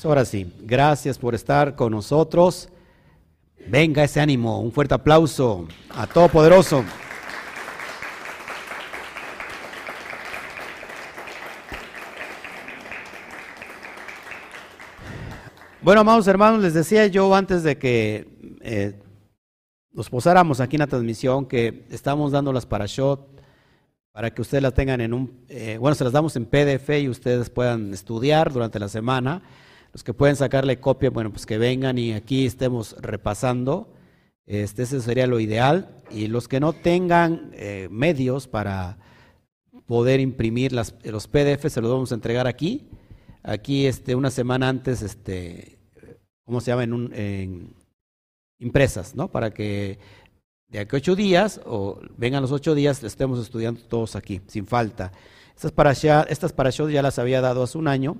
Pues ahora sí, gracias por estar con nosotros. Venga ese ánimo, un fuerte aplauso a Todopoderoso. Bueno, amados hermanos, les decía yo antes de que eh, nos posáramos aquí en la transmisión que estamos dando las parashot para que ustedes las tengan en un, eh, bueno, se las damos en PDF y ustedes puedan estudiar durante la semana. Los que pueden sacarle copia, bueno, pues que vengan y aquí estemos repasando. Este, ese sería lo ideal. Y los que no tengan eh, medios para poder imprimir las, los PDF, se los vamos a entregar aquí aquí este, una semana antes, este, ¿cómo se llama? En, un, en impresas, ¿no? Para que de aquí a ocho días, o vengan los ocho días, estemos estudiando todos aquí, sin falta. Estas para estas parashot ya las había dado hace un año,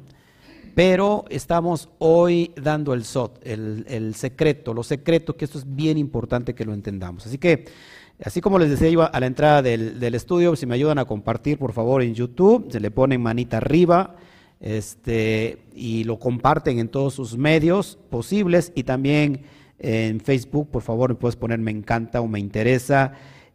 pero estamos hoy dando el SOT, el, secreto, lo secreto, que esto es bien importante que lo entendamos. Así que, así como les decía yo a la entrada del, del estudio, si me ayudan a compartir, por favor, en YouTube, se le ponen manita arriba, este, y lo comparten en todos sus medios posibles y también en Facebook, por favor, me puedes poner me encanta o me interesa,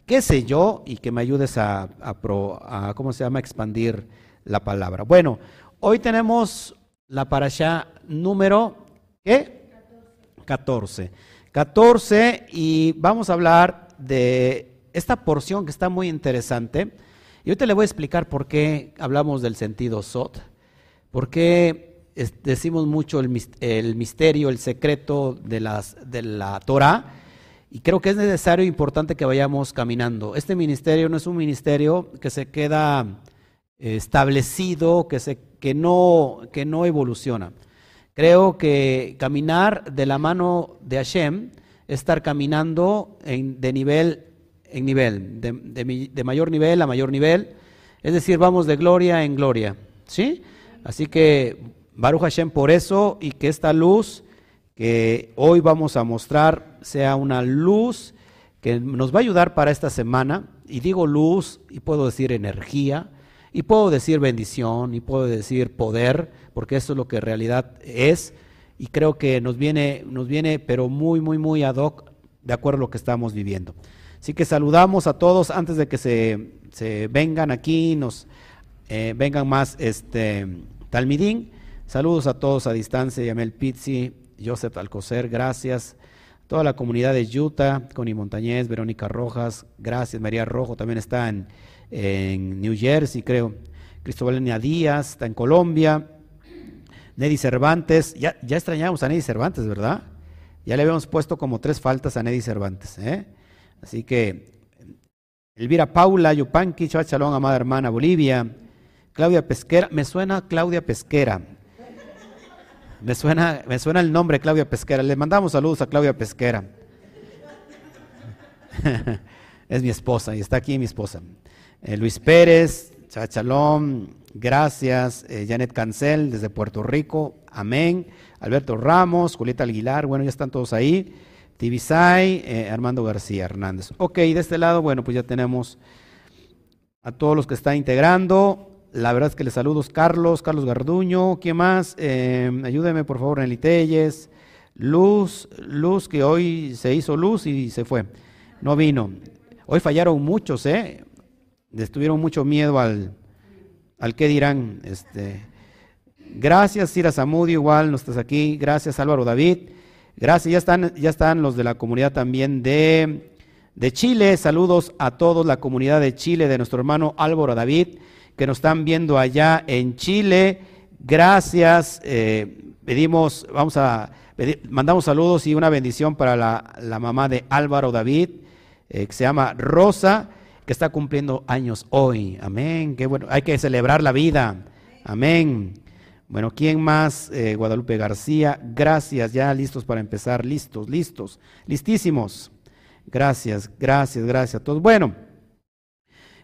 qué sé yo, y que me ayudes a, a, ¿cómo se llama?, expandir la palabra. Bueno, hoy tenemos la parasha número, ¿qué? 14. 14 y vamos a hablar de esta porción que está muy interesante. Y te le voy a explicar por qué hablamos del sentido sot. ¿Por qué decimos mucho el, misterio, el secreto de, de la Torah? Y creo que es necesario e importante que vayamos caminando. Este ministerio no es un ministerio que se queda eh, establecido, que, se, que, no, que no evoluciona. Creo que caminar de la mano de Hashem es estar caminando en, de nivel en nivel, de, de mayor nivel a mayor nivel. Es decir, vamos de gloria en gloria. ¿Sí? Así que Baruch Hashem por eso y que esta luz que hoy vamos a mostrar sea una luz que nos va a ayudar para esta semana. Y digo luz y puedo decir energía y puedo decir bendición y puedo decir poder, porque eso es lo que realidad es. Y creo que nos viene, nos viene, pero muy, muy, muy ad hoc, de acuerdo a lo que estamos viviendo. Así que saludamos a todos antes de que se, se vengan aquí, nos eh, vengan más este, Talmidín, saludos a todos a distancia, Yamel Pizzi, Joseph Alcocer, gracias. Toda la comunidad de Utah, Connie Montañez, Verónica Rojas, gracias. María Rojo también está en, New Jersey, creo. Cristóbal Díaz está en Colombia. Neddy Cervantes, ya, ya extrañamos a Neddy Cervantes, ¿verdad? Ya le habíamos puesto como tres faltas a Neddy Cervantes. ¿eh? Así que Elvira Paula, Yupanqui, Chalón, amada hermana, Bolivia. Claudia Pesquera, me suena Claudia Pesquera. Me suena, me suena el nombre Claudia Pesquera. Le mandamos saludos a Claudia Pesquera. es mi esposa y está aquí mi esposa. Eh, Luis Pérez, Chachalón, gracias. Eh, Janet Cancel desde Puerto Rico, amén. Alberto Ramos, Julieta Aguilar, bueno, ya están todos ahí. Tibisay, eh, Armando García Hernández. Ok, de este lado, bueno, pues ya tenemos a todos los que están integrando. La verdad es que les saludo Carlos, Carlos Garduño, ¿quién más? Eh, ayúdeme por favor, en Telles, Luz, Luz que hoy se hizo luz y se fue, no vino. Hoy fallaron muchos, ¿eh? Estuvieron mucho miedo al, al qué dirán. Este. Gracias, Cira Zamudio, igual no estás aquí. Gracias, Álvaro David. Gracias, ya están, ya están los de la comunidad también de, de Chile. Saludos a todos, la comunidad de Chile, de nuestro hermano Álvaro David que nos están viendo allá en Chile. Gracias. Eh, pedimos, vamos a, mandamos saludos y una bendición para la, mamá de Álvaro David, eh, que se llama Rosa, que está cumpliendo años hoy. Amén. Qué bueno. Hay que celebrar la vida. Amén. Bueno, ¿quién más? Eh, Guadalupe García. Gracias. Ya listos para empezar. Listos, listos. Listísimos. Gracias, gracias, gracias a todos. Bueno,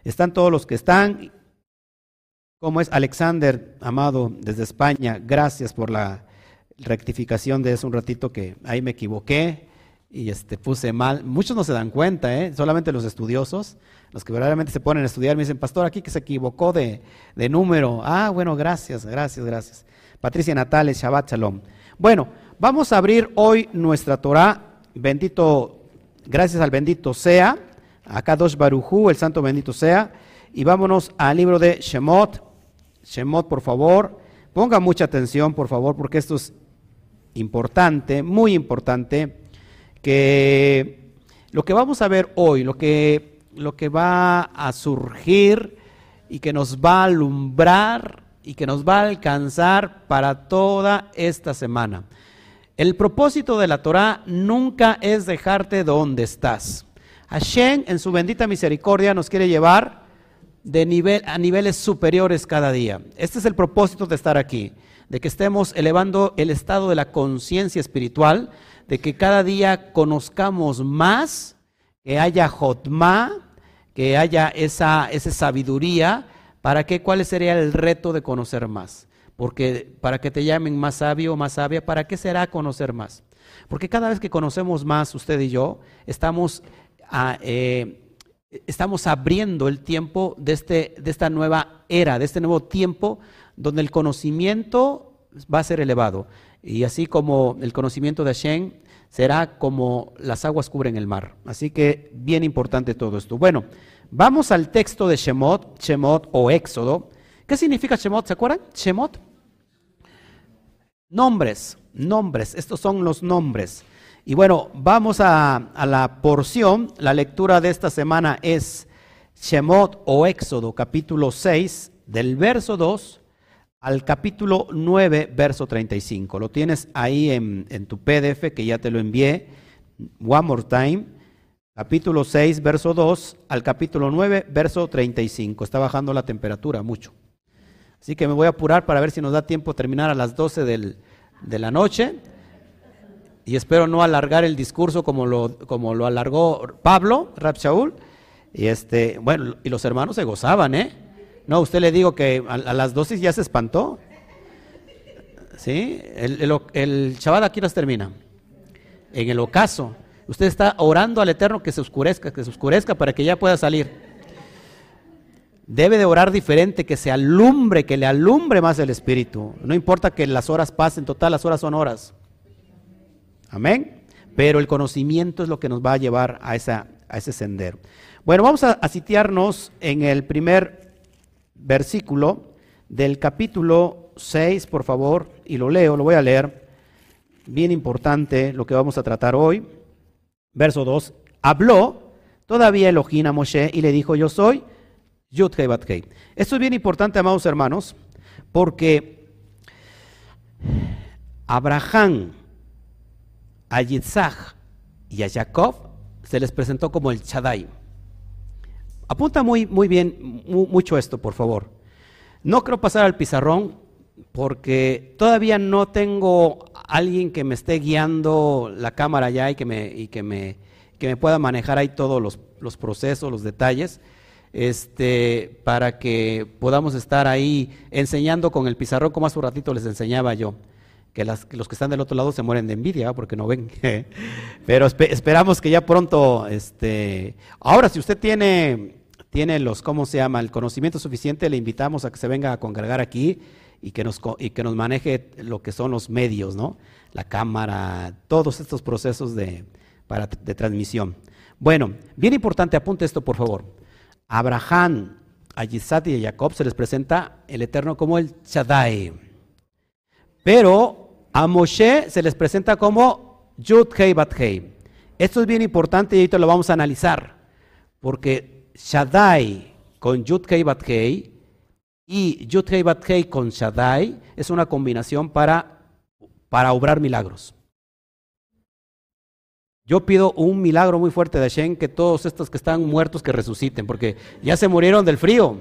están todos los que están. ¿Cómo es Alexander, amado, desde España? Gracias por la rectificación de hace un ratito que ahí me equivoqué. Y este, puse mal. Muchos no se dan cuenta, ¿eh? solamente los estudiosos, los que verdaderamente se ponen a estudiar, me dicen, pastor, aquí que se equivocó de, de número. Ah, bueno, gracias, gracias, gracias. Patricia Natales, Shabbat Shalom. Bueno, vamos a abrir hoy nuestra Torah, bendito, gracias al bendito sea, acá dos Barujú, el santo bendito sea, y vámonos al libro de Shemot. Shemot, por favor, ponga mucha atención, por favor, porque esto es importante, muy importante que lo que vamos a ver hoy, lo que, lo que va a surgir y que nos va a alumbrar y que nos va a alcanzar para toda esta semana. El propósito de la Torah nunca es dejarte donde estás. Hashem en su bendita misericordia nos quiere llevar de nivel, a niveles superiores cada día. Este es el propósito de estar aquí, de que estemos elevando el estado de la conciencia espiritual, de que cada día conozcamos más, que haya jotma, que haya esa, esa sabiduría, ¿para qué? ¿Cuál sería el reto de conocer más? Porque para que te llamen más sabio o más sabia, ¿para qué será conocer más? Porque cada vez que conocemos más, usted y yo, estamos, ah, eh, estamos abriendo el tiempo de, este, de esta nueva era, de este nuevo tiempo donde el conocimiento va a ser elevado. Y así como el conocimiento de Hashem será como las aguas cubren el mar. Así que bien importante todo esto. Bueno, vamos al texto de Shemot, Shemot o Éxodo. ¿Qué significa Shemot? ¿Se acuerdan? Shemot. Nombres, nombres. Estos son los nombres. Y bueno, vamos a, la porción. La lectura de esta semana es Shemot o Éxodo, capítulo 6, del verso 2 al capítulo 9, verso 35. Lo tienes ahí en, tu PDF que ya te lo envié. One more time. Capítulo 6, verso 2 al capítulo 9, verso 35. Está bajando la temperatura mucho. Así que me voy a apurar para ver si nos da tiempo terminar a las 12 de la noche. Y espero no alargar el discurso como lo, como lo alargó Pablo, Rab Shaul. Y este, bueno, y los hermanos se gozaban, ¿eh? No, usted le digo que a, las dosis ya se espantó. ¿Sí? El, el, aquí nos termina. En el ocaso. Usted está orando al Eterno que se oscurezca, que se oscurezca para que ya pueda salir. Debe de orar diferente, que se alumbre, que le alumbre más el Espíritu. No importa que las horas pasen, total, las horas son horas. Amén. Pero el conocimiento es lo que nos va a llevar a, esa, a ese sendero. Bueno, vamos a, a sitiarnos en el primer versículo del capítulo 6, por favor, y lo leo, lo voy a leer. Bien importante lo que vamos a tratar hoy. Verso 2. Habló todavía Elohim a Moshe y le dijo, yo soy Yud Hei Esto es bien importante, amados hermanos, porque Abraham, a Yitzhak y a Jacob se les presentó como el Shaddai. Apunta muy, muy bien, mucho esto, por favor. No quiero pasar al pizarrón porque todavía no tengo alguien que me esté guiando la cámara ya y que me, y que me, que me pueda manejar ahí todos los, los, procesos, los detalles, este, para que podamos estar ahí enseñando con el pizarrón como hace un ratito les enseñaba yo. Que, los que están del otro lado se mueren de envidia porque no ven. Pero esperamos que ya pronto, este, ahora si usted tiene tiene los, ¿cómo se llama?, el conocimiento suficiente, le invitamos a que se venga a congregar aquí y que nos, y que nos maneje lo que son los medios, ¿no? La cámara, todos estos procesos de, para, de transmisión. Bueno, bien importante, apunte esto por favor. Abraham, a Yisat y a Jacob se les presenta el Eterno como el Shaddai. Pero a Moshe se les presenta como Yud Hei Bat Hei. Esto es bien importante y ahorita lo vamos a analizar, porque Shaddai con Yud Kei Bat y Yud Kei Bat con Shaddai es una combinación para, para obrar milagros. Yo pido un milagro muy fuerte de Hashem que todos estos que están muertos que resuciten, porque ya se murieron del frío.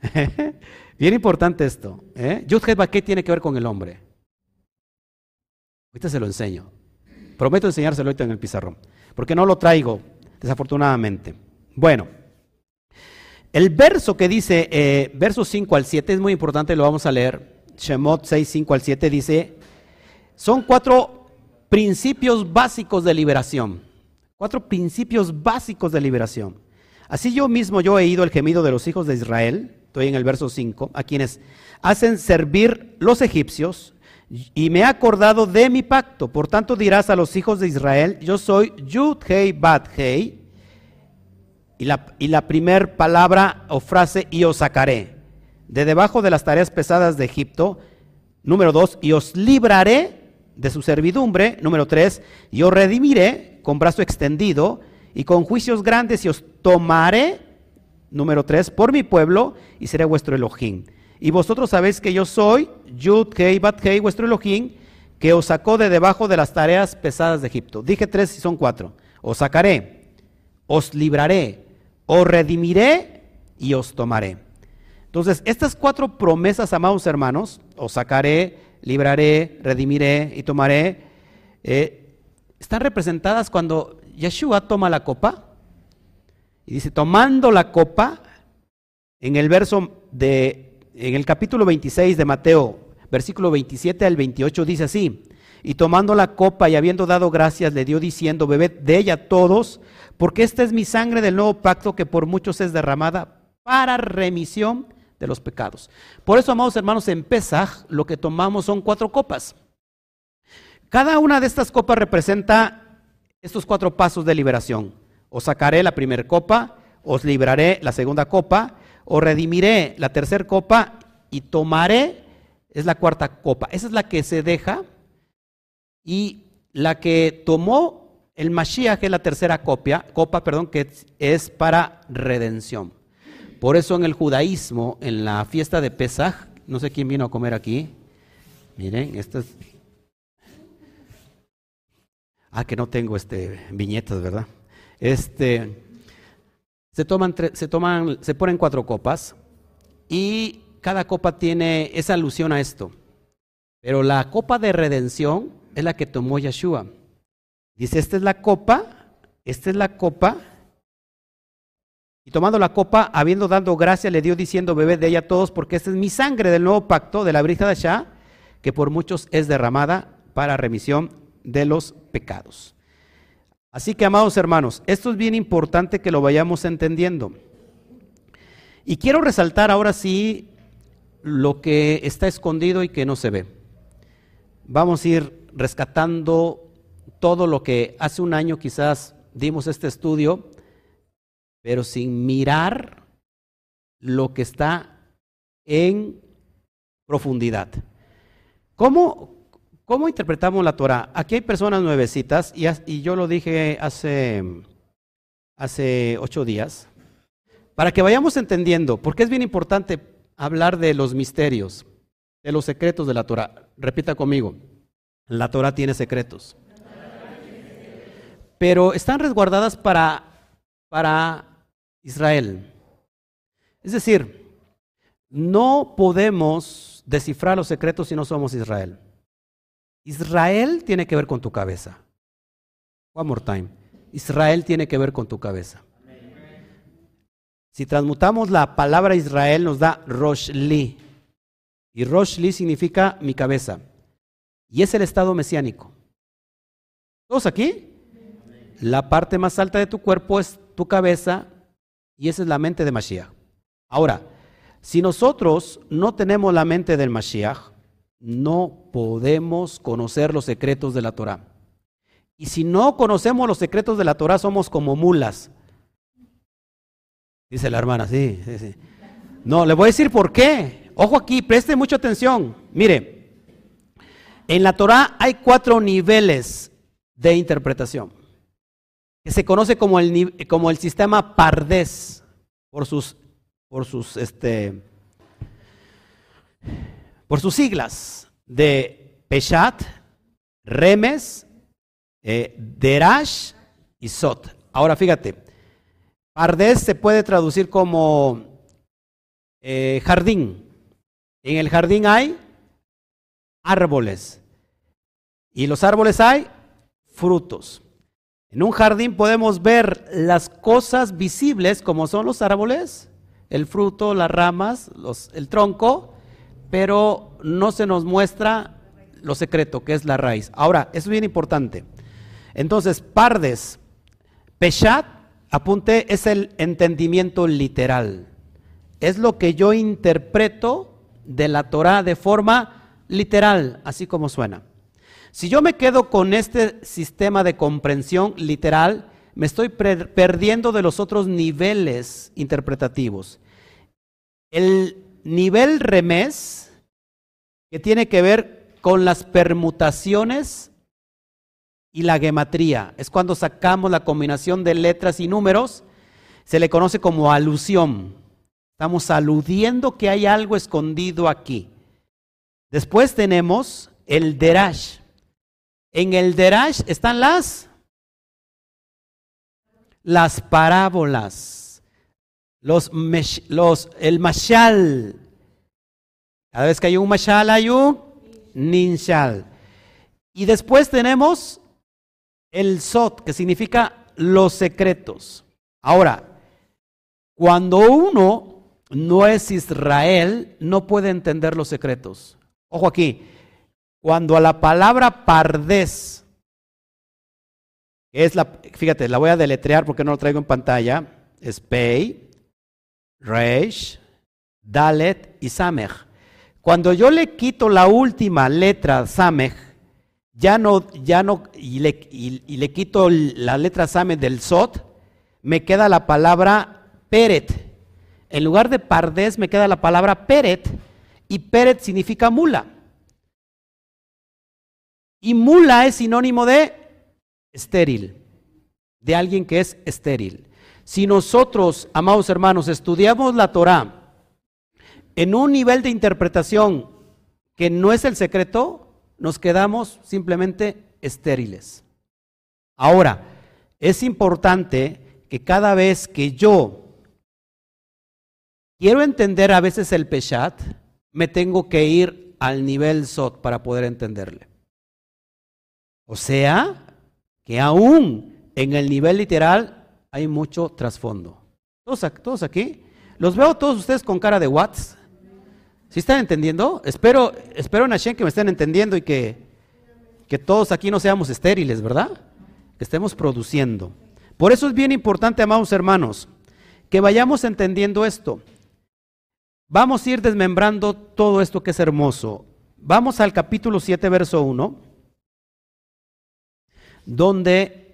Bien importante esto. ¿eh? Kei tiene que ver con el hombre. Ahorita se lo enseño. Prometo enseñárselo ahorita en el pizarrón, porque no lo traigo desafortunadamente. Bueno, el verso que dice, eh, versos 5 al 7 es muy importante, lo vamos a leer. Shemot 6, 5 al 7 dice, son cuatro principios básicos de liberación. Cuatro principios básicos de liberación. Así yo mismo yo he oído el gemido de los hijos de Israel, estoy en el verso 5, a quienes hacen servir los egipcios, y me he acordado de mi pacto. Por tanto dirás a los hijos de Israel, yo soy Yud Hei Bat Hei, y la, y la primer palabra o frase, y os sacaré de debajo de las tareas pesadas de Egipto. Número dos, y os libraré de su servidumbre. Número tres, y os redimiré con brazo extendido y con juicios grandes y os tomaré, número tres, por mi pueblo y seré vuestro Elohim. Y vosotros sabéis que yo soy Yud Kei Bat Kei, vuestro Elohim, que os sacó de debajo de las tareas pesadas de Egipto. Dije tres y son cuatro. Os sacaré, os libraré, os redimiré y os tomaré. Entonces, estas cuatro promesas, amados hermanos, os sacaré, libraré, redimiré y tomaré, eh, están representadas cuando Yeshua toma la copa y dice, tomando la copa, en el verso de, en el capítulo 26 de Mateo, versículo 27 al 28, dice así, y tomando la copa y habiendo dado gracias, le dio diciendo, bebed de ella todos, porque esta es mi sangre del nuevo pacto que por muchos es derramada para remisión de los pecados. Por eso, amados hermanos, en Pesaj lo que tomamos son cuatro copas. Cada una de estas copas representa estos cuatro pasos de liberación. Os sacaré la primera copa, os libraré la segunda copa, os redimiré la tercera copa y tomaré, es la cuarta copa. Esa es la que se deja y la que tomó el Mashiach es la tercera copia, copa, perdón, que es para redención. Por eso en el judaísmo, en la fiesta de Pesaj, no sé quién vino a comer aquí. Miren, esto es Ah, que no tengo este viñetas, ¿verdad? Este se toman se toman se ponen cuatro copas y cada copa tiene esa alusión a esto. Pero la copa de redención es la que tomó Yeshua. Dice, esta es la copa, esta es la copa. Y tomando la copa, habiendo dado gracia, le dio diciendo, bebed de ella todos, porque esta es mi sangre del nuevo pacto, de la brisa de Shah, que por muchos es derramada para remisión de los pecados. Así que, amados hermanos, esto es bien importante que lo vayamos entendiendo. Y quiero resaltar ahora sí lo que está escondido y que no se ve. Vamos a ir rescatando todo lo que hace un año quizás dimos este estudio, pero sin mirar lo que está en profundidad. ¿Cómo, ¿Cómo interpretamos la Torah? Aquí hay personas nuevecitas y, yo lo dije hace, hace ocho días, para que vayamos entendiendo, porque es bien importante hablar de los misterios, de los secretos de la Torah. Repita conmigo, la Torah tiene secretos, pero están resguardadas para, para Israel. Es decir, no podemos descifrar los secretos si no somos Israel. Israel tiene que ver con tu cabeza. One more time. Israel tiene que ver con tu cabeza. Si transmutamos la palabra Israel nos da Roshli. Y Roshli significa mi cabeza. Y es el estado mesiánico. ¿Todos aquí? La parte más alta de tu cuerpo es tu cabeza y esa es la mente de Mashiach. Ahora, si nosotros no tenemos la mente del Mashiach, no podemos conocer los secretos de la Torah. Y si no conocemos los secretos de la Torah, somos como mulas. Dice la hermana, sí, sí, sí. No, le voy a decir por qué. Ojo aquí, preste mucha atención. Mire, en la Torah hay cuatro niveles de interpretación. Que se conoce como el, como el sistema Pardes por sus, por sus, este, por sus siglas de Peshat, Remes, eh, Derash y Sot. Ahora fíjate, Pardes se puede traducir como eh, jardín. En el jardín hay árboles y los árboles hay frutos. En un jardín podemos ver las cosas visibles como son los árboles, el fruto, las ramas, el tronco, pero no se nos muestra lo secreto, que es la raíz. Ahora, es bien importante. Entonces, pardes, peshat, apunte, es el entendimiento literal. Es lo que yo interpreto de la Torah de forma literal, así como suena. Si yo me quedo con este sistema de comprensión literal, me estoy perdiendo de los otros niveles interpretativos. El nivel remés, que tiene que ver con las permutaciones y la gematría, es cuando sacamos la combinación de letras y números, se le conoce como alusión. Estamos aludiendo que hay algo escondido aquí. Después tenemos el derash. En el derash están las las parábolas, los, los, el mashal. Cada vez que hay un mashal hay un ninshal. Y después tenemos el sot, que significa los secretos. Ahora, cuando uno no es Israel, no puede entender los secretos. Ojo aquí, cuando a la palabra pardés es la, fíjate, la voy a deletrear porque no lo traigo en pantalla. Es Pei, Reish, Dalet y Samech. Cuando yo le quito la última letra Samech, ya no, ya no, y le, y le quito la letra Samech del Sot, me queda la palabra Peret. En lugar de Pardés me queda la palabra Peret, y Peret significa mula. Y mula es sinónimo de estéril, de alguien que es estéril. Si nosotros, amados hermanos, estudiamos la Torah en un nivel de interpretación que no es el secreto, nos quedamos simplemente estériles. Ahora, es importante que cada vez que yo quiero entender a veces el Peshat, me tengo que ir al nivel Sot para poder entenderle. O sea, que aún en el nivel literal hay mucho trasfondo. ¿Todos, aquí? Los veo todos ustedes con cara de watts. ¿Sí están entendiendo? Espero, espero en que me estén entendiendo y que, que todos aquí no seamos estériles, ¿verdad? Que estemos produciendo. Por eso es bien importante, amados hermanos, que vayamos entendiendo esto. Vamos a ir desmembrando todo esto que es hermoso. Vamos al capítulo 7, verso 1 donde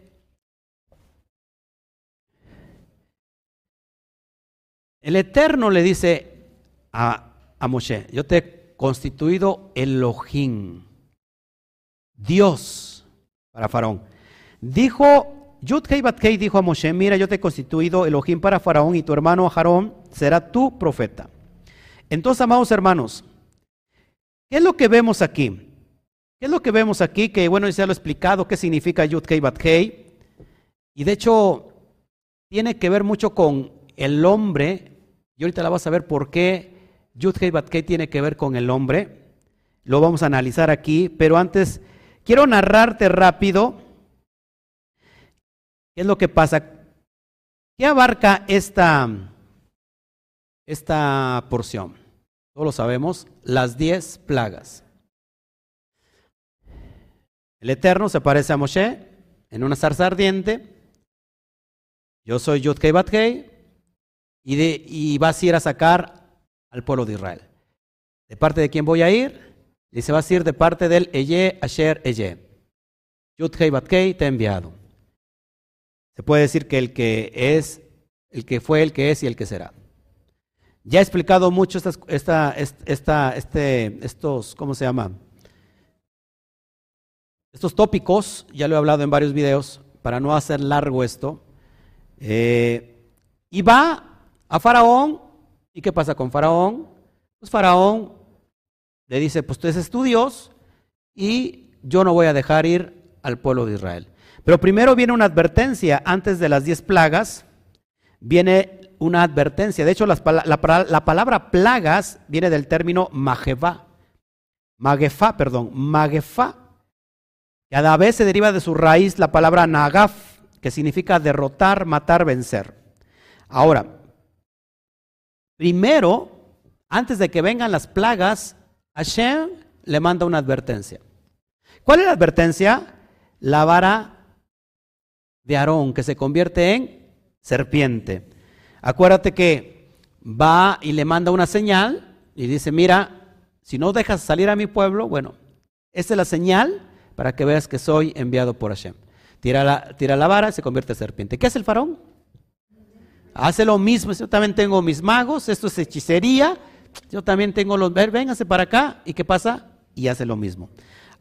el Eterno le dice a, Moshe, yo te he constituido Elohim, Dios para Faraón. Dijo, Yudhei Batkei dijo a Moshe, mira, yo te he constituido Elohim para Faraón y tu hermano Aarón será tu profeta. Entonces, amados hermanos, ¿qué es lo que vemos aquí? ¿Qué es lo que vemos aquí? Que bueno, ya lo he explicado, qué significa Yud Kei Bat Kei. Y de hecho, tiene que ver mucho con el hombre. Y ahorita la vas a ver por qué Yud tiene que ver con el hombre. Lo vamos a analizar aquí. Pero antes, quiero narrarte rápido qué es lo que pasa. ¿Qué abarca esta, esta porción? Todos lo sabemos, las diez plagas. El Eterno se parece a Moshe en una zarza ardiente. Yo soy Batkei y, y vas a ir a sacar al pueblo de Israel. ¿De parte de quién voy a ir? Dice, vas a ir de parte del Eye Asher Eye. Yudkei Batkei te he enviado. Se puede decir que el que es, el que fue, el que es y el que será. Ya he explicado mucho estas, esta, esta, este, estos, ¿cómo se llama? Estos tópicos, ya lo he hablado en varios videos, para no hacer largo esto. Eh, y va a Faraón, ¿y qué pasa con Faraón? Pues Faraón le dice, pues tú eres tu Dios y yo no voy a dejar ir al pueblo de Israel. Pero primero viene una advertencia, antes de las diez plagas, viene una advertencia. De hecho, la, la, palabra plagas viene del término magefá. Magefá, perdón, magefá cada vez se deriva de su raíz la palabra nagaf, que significa derrotar, matar, vencer. Ahora, primero, antes de que vengan las plagas, Hashem le manda una advertencia. ¿Cuál es la advertencia? La vara de Aarón, que se convierte en serpiente. Acuérdate que va y le manda una señal y dice, mira, si no dejas salir a mi pueblo, bueno, esta es la señal para que veas que soy enviado por Hashem. Tira la, tira la vara y se convierte en serpiente. ¿Qué hace el faraón? Hace lo mismo. Yo también tengo mis magos, esto es hechicería. Yo también tengo los... Véngase para acá. ¿Y qué pasa? Y hace lo mismo.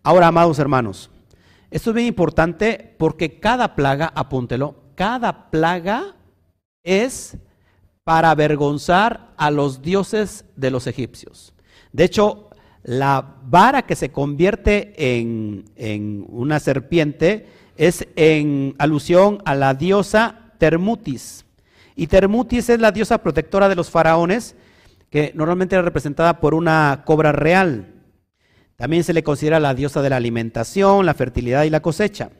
Ahora, amados hermanos, esto es bien importante porque cada plaga, apúntelo, cada plaga es para avergonzar a los dioses de los egipcios. De hecho, la vara que se convierte en, una serpiente es en alusión a la diosa Termutis. Y Termutis es la diosa protectora de los faraones, que normalmente era representada por una cobra real. También se le considera la diosa de la alimentación, la fertilidad y la cosecha.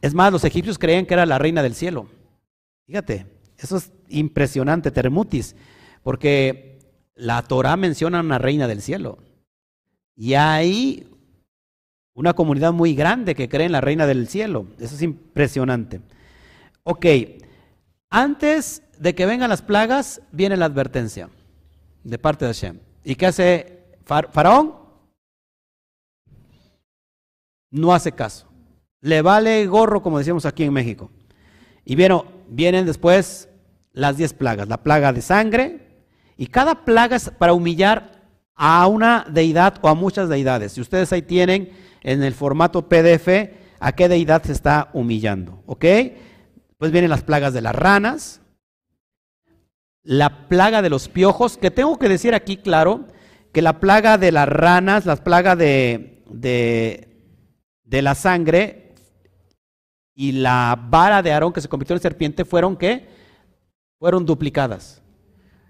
Es más, los egipcios creían que era la reina del cielo. Fíjate, eso es impresionante, Termutis, porque la Torah menciona a una reina del cielo. Y hay una comunidad muy grande que cree en la reina del cielo. Eso es impresionante. Ok, antes de que vengan las plagas, viene la advertencia de parte de Hashem. ¿Y qué hace Faraón? No hace caso. Le vale gorro, como decíamos aquí en México. Y vieron, vienen después las diez plagas. La plaga de sangre. Y cada plaga es para humillar a una deidad o a muchas deidades. Si ustedes ahí tienen en el formato PDF a qué deidad se está humillando, ¿ok? Pues vienen las plagas de las ranas, la plaga de los piojos, que tengo que decir aquí claro que la plaga de las ranas, la plaga de, de, la sangre y la vara de Aarón que se convirtió en serpiente fueron ¿qué? Fueron duplicadas.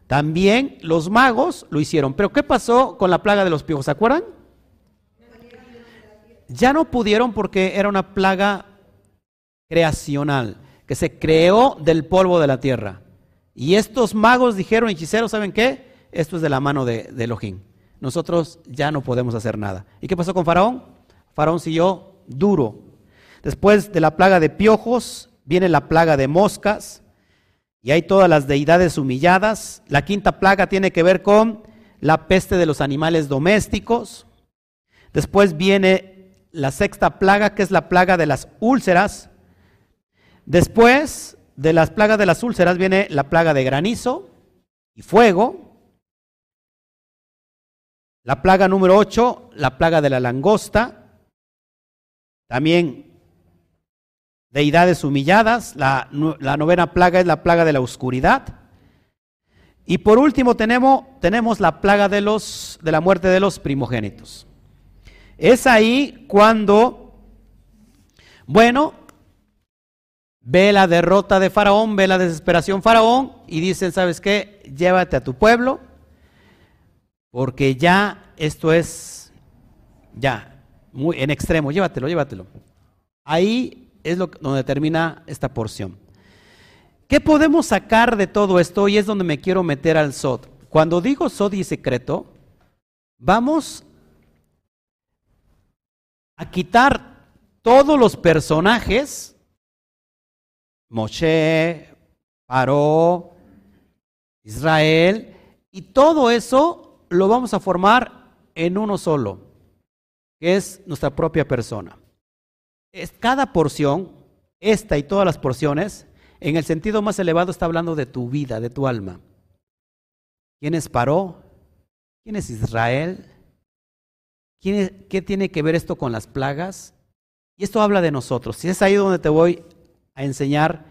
También los magos lo hicieron. Pero ¿qué pasó con la plaga de los piojos? ¿Se acuerdan? Ya no pudieron porque era una plaga creacional, que se creó del polvo de la tierra. Y estos magos dijeron, hechiceros, ¿saben qué? Esto es de la mano de, de Elohim. Nosotros ya no podemos hacer nada. ¿Y qué pasó con Faraón? Faraón siguió duro. Después de la plaga de piojos, viene la plaga de moscas, y hay todas las deidades humilladas. La quinta plaga tiene que ver con la peste de los animales domésticos. Después viene la sexta plaga, que es la plaga de las úlceras. Después de las plagas de las úlceras viene la plaga de granizo y fuego. La plaga número 8, la plaga de la langosta. También deidades humilladas. La, novena plaga es la plaga de la oscuridad. Y por último tenemos, tenemos la plaga de, los, de la muerte de los primogénitos. Es ahí cuando, bueno, ve la derrota de Faraón, ve la desesperación Faraón y dicen, ¿sabes qué? Llévate a tu pueblo, porque ya esto es, ya, muy en extremo, llévatelo, llévatelo. Ahí es lo, donde termina esta porción. ¿Qué podemos sacar de todo esto? Y es donde me quiero meter al Sod. Cuando digo Sod y secreto, vamos a quitar todos los personajes, Moshe, Paró, Israel, y todo eso lo vamos a formar en uno solo, que es nuestra propia persona es cada porción, esta y todas las porciones, en el sentido más elevado está hablando de tu vida, de tu alma. ¿Quién es Paró? ¿Quién es Israel? ¿Qué tiene que ver esto con las plagas? Y esto habla de nosotros. Y es ahí donde te voy a enseñar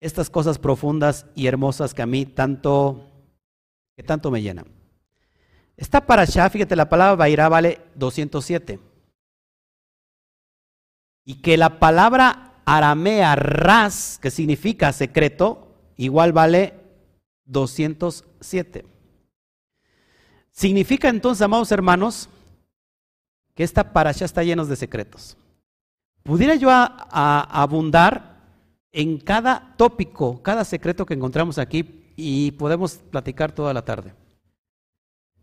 estas cosas profundas y hermosas que a mí tanto, que tanto me llenan. Esta para allá, fíjate, la palabra Bairá vale 207 y que la palabra aramea ras, que significa secreto, igual vale 207. Significa entonces, amados hermanos, que esta parasha está llena de secretos. Pudiera yo abundar en cada tópico, cada secreto que encontramos aquí y podemos platicar toda la tarde.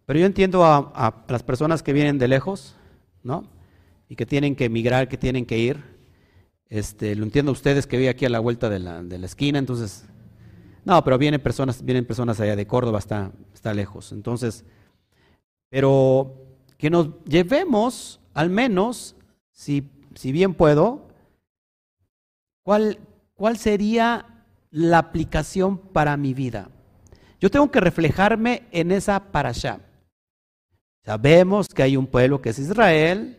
Pero yo entiendo a, a las personas que vienen de lejos, ¿no? y que tienen que emigrar, que tienen que ir. Este, lo entiendo ustedes que vi aquí a la vuelta de la, de la esquina, entonces, no, pero vienen personas, vienen personas allá de Córdoba, está, está lejos. Entonces, pero que nos llevemos, al menos, si, si bien puedo, ¿cuál, ¿cuál sería la aplicación para mi vida? Yo tengo que reflejarme en esa parasha. Sabemos que hay un pueblo que es Israel,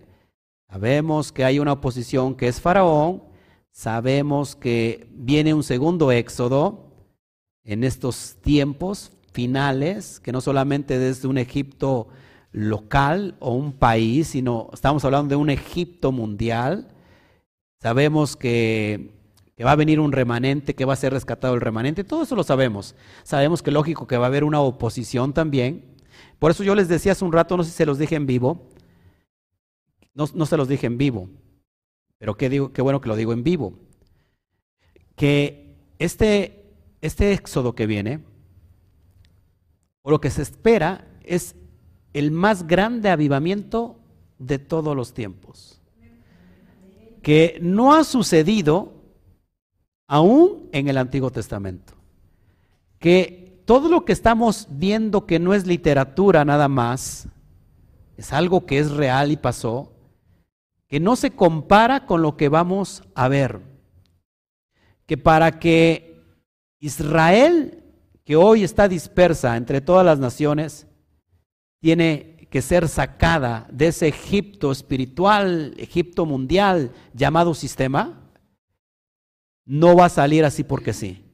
sabemos que hay una oposición que es Faraón, sabemos que viene un segundo éxodo en estos tiempos finales, que no solamente desde un Egipto local o un país, sino estamos hablando de un Egipto mundial. Sabemos que, que, va a venir un remanente, que va a ser rescatado el remanente, todo eso lo sabemos. Sabemos que lógico que va a haber una oposición también. Por eso yo les decía hace un rato, no sé si se los dije en vivo, no, se los dije en vivo, pero qué, digo, qué bueno que lo digo en vivo, que este, este éxodo que viene, o lo que se espera, es el más grande avivamiento de todos los tiempos, que no ha sucedido aún en el Antiguo Testamento, que todo lo que estamos viendo que no es literatura nada más, es algo que es real y pasó, que no se compara con lo que vamos a ver. Que para que Israel, que hoy está dispersa entre todas las naciones, tiene que ser sacada de ese Egipto espiritual, Egipto mundial llamado sistema, no va a salir así porque sí.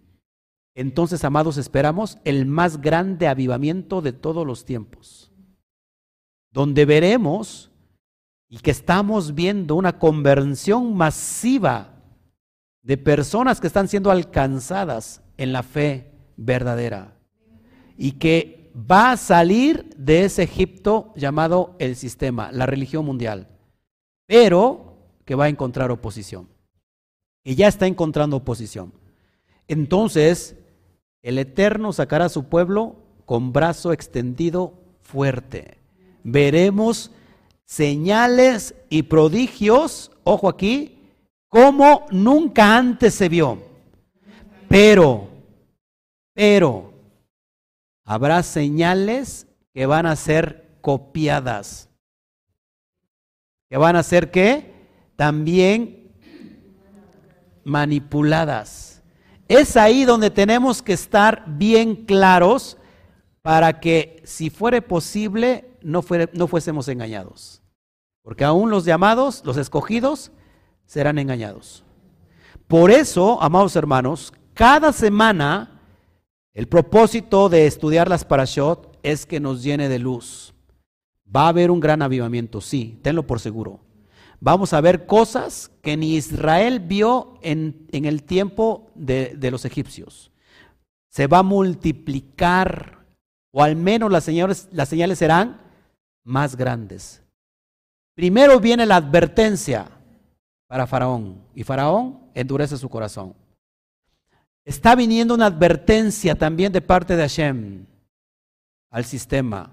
Entonces, amados, esperamos el más grande avivamiento de todos los tiempos, donde veremos y que estamos viendo una conversión masiva de personas que están siendo alcanzadas en la fe verdadera y que va a salir de ese Egipto llamado el sistema, la religión mundial, pero que va a encontrar oposición. Y ya está encontrando oposición. Entonces, el Eterno sacará a su pueblo con brazo extendido fuerte. Veremos señales y prodigios, ojo aquí, como nunca antes se vio. Pero, pero, habrá señales que van a ser copiadas. ¿Que van a ser qué? También manipuladas. Es ahí donde tenemos que estar bien claros para que, si fuere posible, no, no fuésemos engañados. Porque aún los llamados, los escogidos, serán engañados. Por eso, amados hermanos, cada semana el propósito de estudiar las parashot es que nos llene de luz. Va a haber un gran avivamiento, sí, tenlo por seguro vamos a ver cosas que ni Israel vio en, el tiempo de, de, los egipcios. Se va a multiplicar, o al menos las señales, las señales serán más grandes. Primero viene la advertencia para Faraón, y Faraón endurece su corazón. Está viniendo una advertencia también de parte de Hashem al sistema,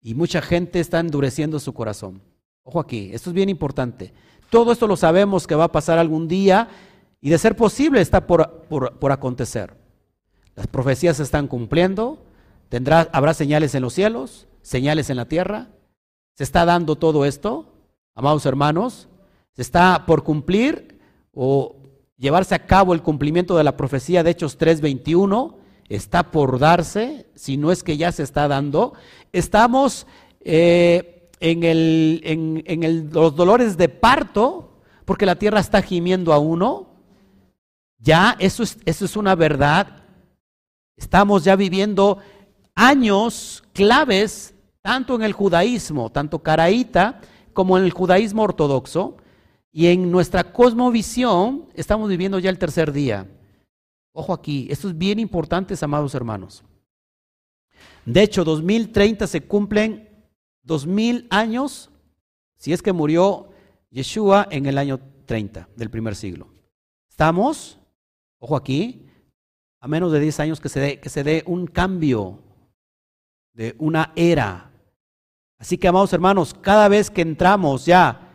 y mucha gente está endureciendo su corazón. Ojo aquí, esto es bien importante. Todo esto lo sabemos que va a pasar algún día y de ser posible está por, por, acontecer. Las profecías se están cumpliendo, tendrá, habrá señales en los cielos, señales en la tierra. Se está dando todo esto, amados hermanos, se está por cumplir o llevarse a cabo el cumplimiento de la profecía de Hechos 3:21, está por darse, si no es que ya se está dando. Estamos eh, en, el, en, el, los dolores de parto, porque la tierra está gimiendo a uno, ya eso es, eso es una verdad. Estamos ya viviendo años claves, tanto en el judaísmo, tanto caraíta, como en el judaísmo ortodoxo, y en nuestra cosmovisión estamos viviendo ya el tercer día. Ojo aquí, esto es bien importante, amados hermanos. De hecho, 2030 se cumplen dos mil años, si es que murió Yeshua en el año 30 del primer siglo. Estamos, ojo aquí, a menos de 10 años que se dé, que se dé un cambio de una era. Así que, amados hermanos, cada vez que entramos ya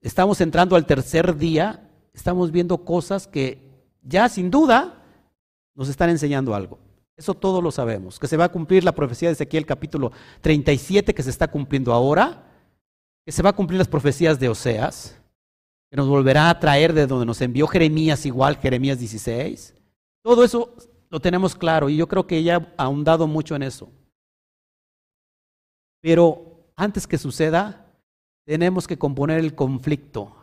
estamos entrando al tercer día, estamos viendo cosas que ya sin duda nos están enseñando algo. Eso todos lo sabemos, que se va a cumplir la profecía de Ezequiel capítulo 37 que se está cumpliendo ahora, que se va a cumplir las profecías de Oseas, que nos volverá a traer de donde nos envió Jeremías igual, Jeremías 16. Todo eso lo tenemos claro y yo creo que ella ha ahondado mucho en eso. Pero antes que suceda, tenemos que componer el conflicto,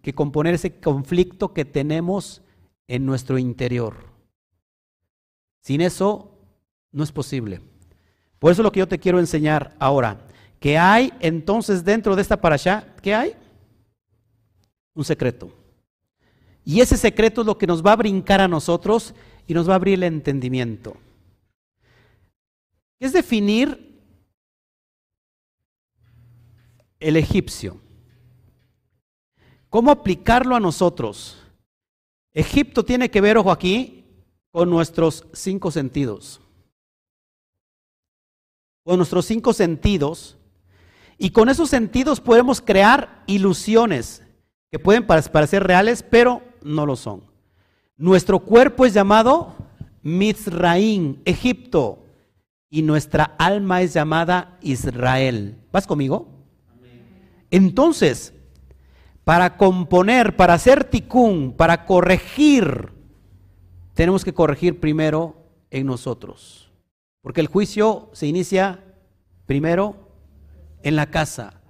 que componer ese conflicto que tenemos en nuestro interior. Sin eso no es posible. Por eso lo que yo te quiero enseñar ahora, que hay entonces dentro de esta parasha, ¿qué hay? Un secreto. Y ese secreto es lo que nos va a brincar a nosotros y nos va a abrir el entendimiento. Es definir el egipcio. ¿Cómo aplicarlo a nosotros? Egipto tiene que ver, ojo aquí, con nuestros cinco sentidos. Con nuestros cinco sentidos. Y con esos sentidos podemos crear ilusiones que pueden parecer reales, pero no lo son. Nuestro cuerpo es llamado Mizraim, Egipto, y nuestra alma es llamada Israel. ¿Vas conmigo? Entonces, para componer, para hacer tikkun, para corregir, tenemos que corregir primero en nosotros. Porque el juicio se inicia primero en la casa.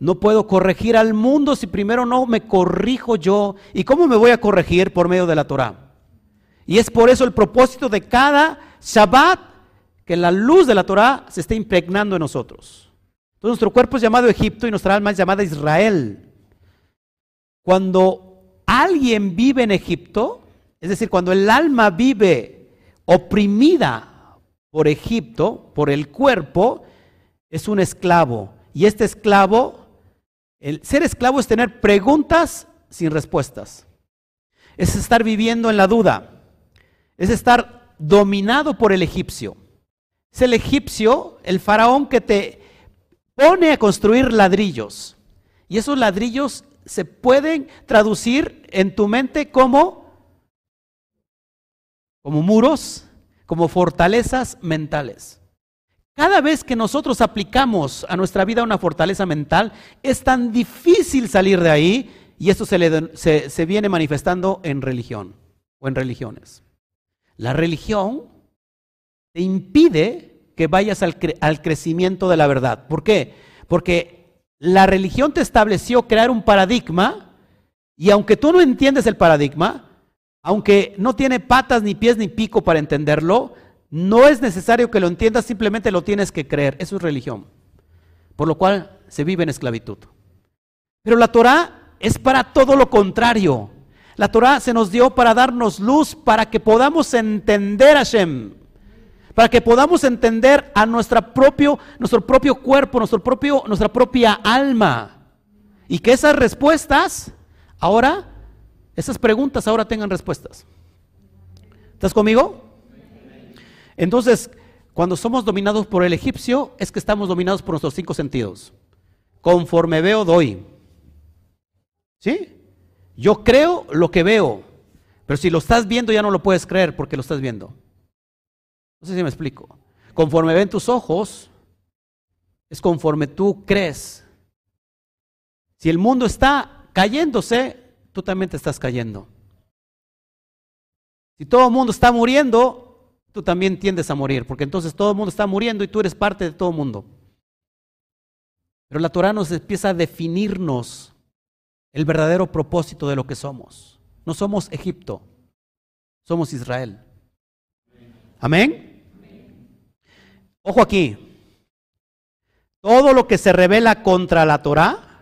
No puedo corregir al mundo si primero no me corrijo yo. ¿Y cómo me voy a corregir? Por medio de la Torah. Y es por eso el propósito de cada Shabbat que la luz de la Torah se esté impregnando en nosotros. Entonces nuestro cuerpo es llamado Egipto y nuestra alma es llamada Israel. Cuando alguien vive en Egipto, es decir, cuando el alma vive oprimida por Egipto, por el cuerpo, es un esclavo. Y este esclavo el ser esclavo es tener preguntas sin respuestas. Es estar viviendo en la duda. Es estar dominado por el egipcio. Es el egipcio, el faraón que te pone a construir ladrillos. Y esos ladrillos se pueden traducir en tu mente como, como muros, como fortalezas mentales. Cada vez que nosotros aplicamos a nuestra vida una fortaleza mental, es tan difícil salir de ahí y esto se, se, viene manifestando en religión o en religiones. La religión te impide que vayas al, al crecimiento de la verdad. ¿Por qué? Porque la religión te estableció crear un paradigma y aunque tú no entiendes el paradigma, aunque no tiene patas ni pies ni pico para entenderlo, no es necesario que lo entiendas, simplemente lo tienes que creer. Eso es religión. Por lo cual se vive en esclavitud. Pero la Torah es para todo lo contrario. La Torah se nos dio para darnos luz, para que podamos entender a Hashem, para que podamos entender a propio, nuestro propio cuerpo, nuestro propio, nuestra propia alma. Y que esas respuestas, ahora, esas preguntas ahora tengan respuestas. ¿Estás conmigo? Entonces, cuando somos dominados por el egipcio, es que estamos dominados por nuestros cinco sentidos. Conforme veo, doy. ¿Sí? Yo creo lo que veo, pero si lo estás viendo ya no lo puedes creer porque lo estás viendo. No sé si me explico. Conforme ven tus ojos, es conforme tú crees. Si el mundo está cayéndose, tú también te estás cayendo. Si todo el mundo está muriendo, tú también tiendes a morir, porque entonces todo el mundo está muriendo y tú eres parte de todo el mundo. Pero la Torah nos empieza a definirnos el verdadero propósito de lo que somos. No somos Egipto, somos Israel. Amén. Ojo aquí. Todo lo que se revela contra la Torah,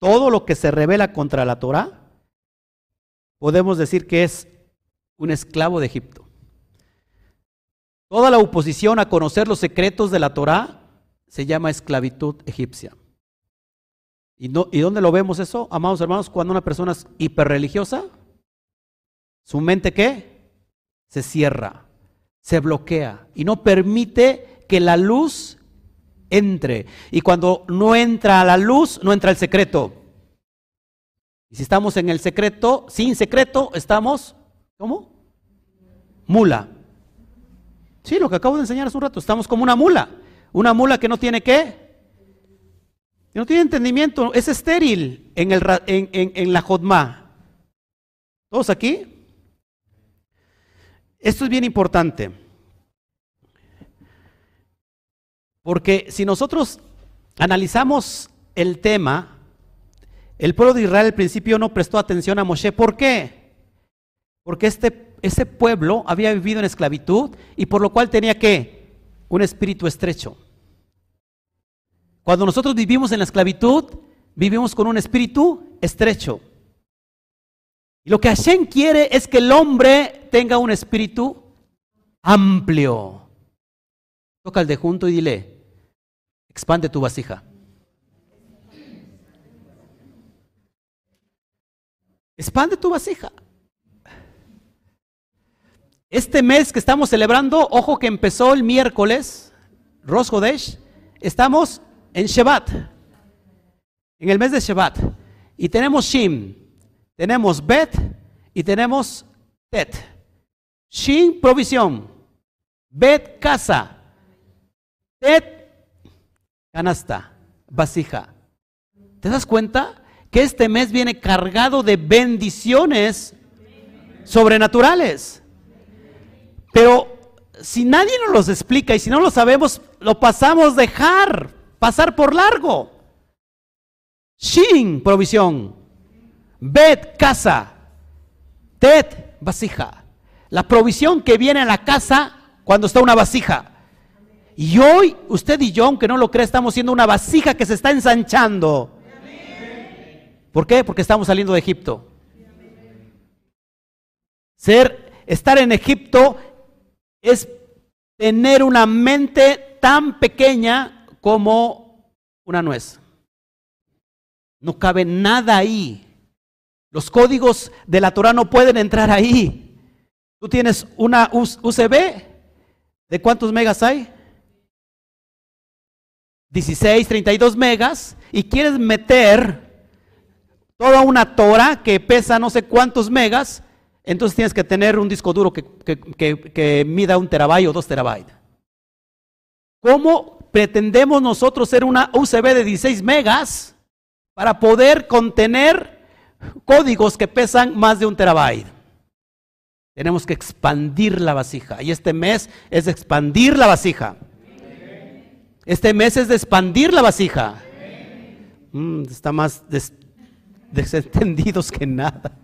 todo lo que se revela contra la Torah, podemos decir que es un esclavo de Egipto. Toda la oposición a conocer los secretos de la Torá se llama esclavitud egipcia. ¿Y, dónde lo vemos eso, amados hermanos? Cuando una persona es hiperreligiosa, su mente qué? Se cierra, se bloquea y no permite que la luz entre. Y cuando no entra la luz, no entra el secreto. Y si estamos en el secreto, sin secreto, estamos, ¿cómo? Mula. Sí, lo que acabo de enseñar hace un rato, estamos como una mula. Una mula que no tiene qué? Que no tiene entendimiento, es estéril en, el, en, en la Jodma. ¿Todos aquí? Esto es bien importante. Porque si nosotros analizamos el tema, el pueblo de Israel al principio no prestó atención a Moshe. ¿Por qué? Porque este, ese pueblo había vivido en esclavitud y por lo cual tenía que un espíritu estrecho. Cuando nosotros vivimos en la esclavitud, vivimos con un espíritu estrecho. Y lo que Hashem quiere es que el hombre tenga un espíritu amplio. Toca al de junto y dile, expande tu vasija. Expande tu vasija. Este mes que estamos celebrando, ojo que empezó el miércoles, Rosh Hodesh, estamos en Shabbat, en el mes de Shabbat. Y tenemos Shim, tenemos Bet y tenemos Tet. Shin, provisión. Bet, casa. Tet, canasta, vasija. ¿Te das cuenta? Que este mes viene cargado de bendiciones sobrenaturales. Pero si nadie nos los explica y si no lo sabemos, lo pasamos dejar, pasar por largo. Shin, provisión. Bet, casa. Tet, vasija. La provisión que viene a la casa cuando está una vasija. Y hoy, usted y yo, aunque no lo crea, estamos siendo una vasija que se está ensanchando. ¿Por qué? Porque estamos saliendo de Egipto. Ser, estar en Egipto es tener una mente tan pequeña como una nuez. No cabe nada ahí. Los códigos de la Torah no pueden entrar ahí. Tú tienes una UCB, ¿de cuántos megas hay? 16, 32 megas, y quieres meter toda una Torah que pesa no sé cuántos megas, entonces tienes que tener un disco duro que, que mida un terabyte o dos terabytes. ¿Cómo pretendemos nosotros ser una UCB de 16 megas para poder contener códigos que pesan más de un terabyte. Tenemos que expandir la vasija. Y este mes es expandir la vasija. Este mes es de expandir la vasija. Mm, está más desentendidos que nada.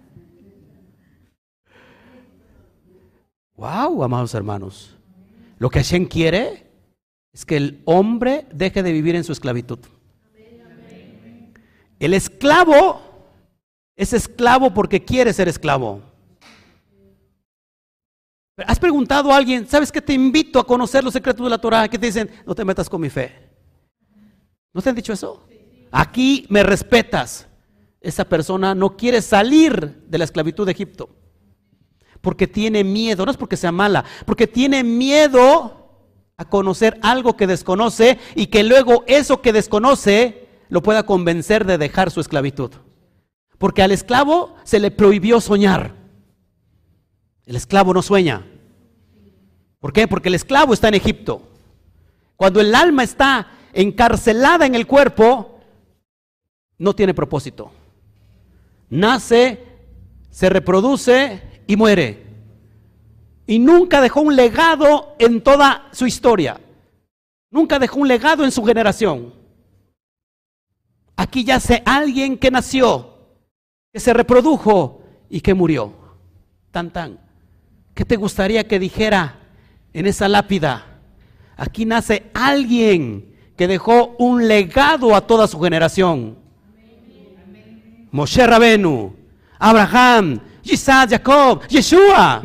Wow, amados hermanos. Lo que Hashem quiere es que el hombre deje de vivir en su esclavitud. El esclavo es esclavo porque quiere ser esclavo. ¿Has preguntado a alguien, sabes que te invito a conocer los secretos de la Torah? ¿Qué te dicen? No te metas con mi fe. ¿No te han dicho eso? Aquí me respetas. Esa persona no quiere salir de la esclavitud de Egipto. Porque tiene miedo, no es porque sea mala, porque tiene miedo a conocer algo que desconoce y que luego eso que desconoce lo pueda convencer de dejar su esclavitud. Porque al esclavo se le prohibió soñar. El esclavo no sueña. ¿Por qué? Porque el esclavo está en Egipto. Cuando el alma está encarcelada en el cuerpo, no tiene propósito. Nace, se reproduce y muere. Y nunca dejó un legado en toda su historia. Nunca dejó un legado en su generación. Aquí yace alguien que nació, que se reprodujo y que murió. Tan tan. ¿Qué te gustaría que dijera en esa lápida? Aquí nace alguien que dejó un legado a toda su generación. Moshe Rabenu, Abraham, Isaac, Jacob, Yeshua.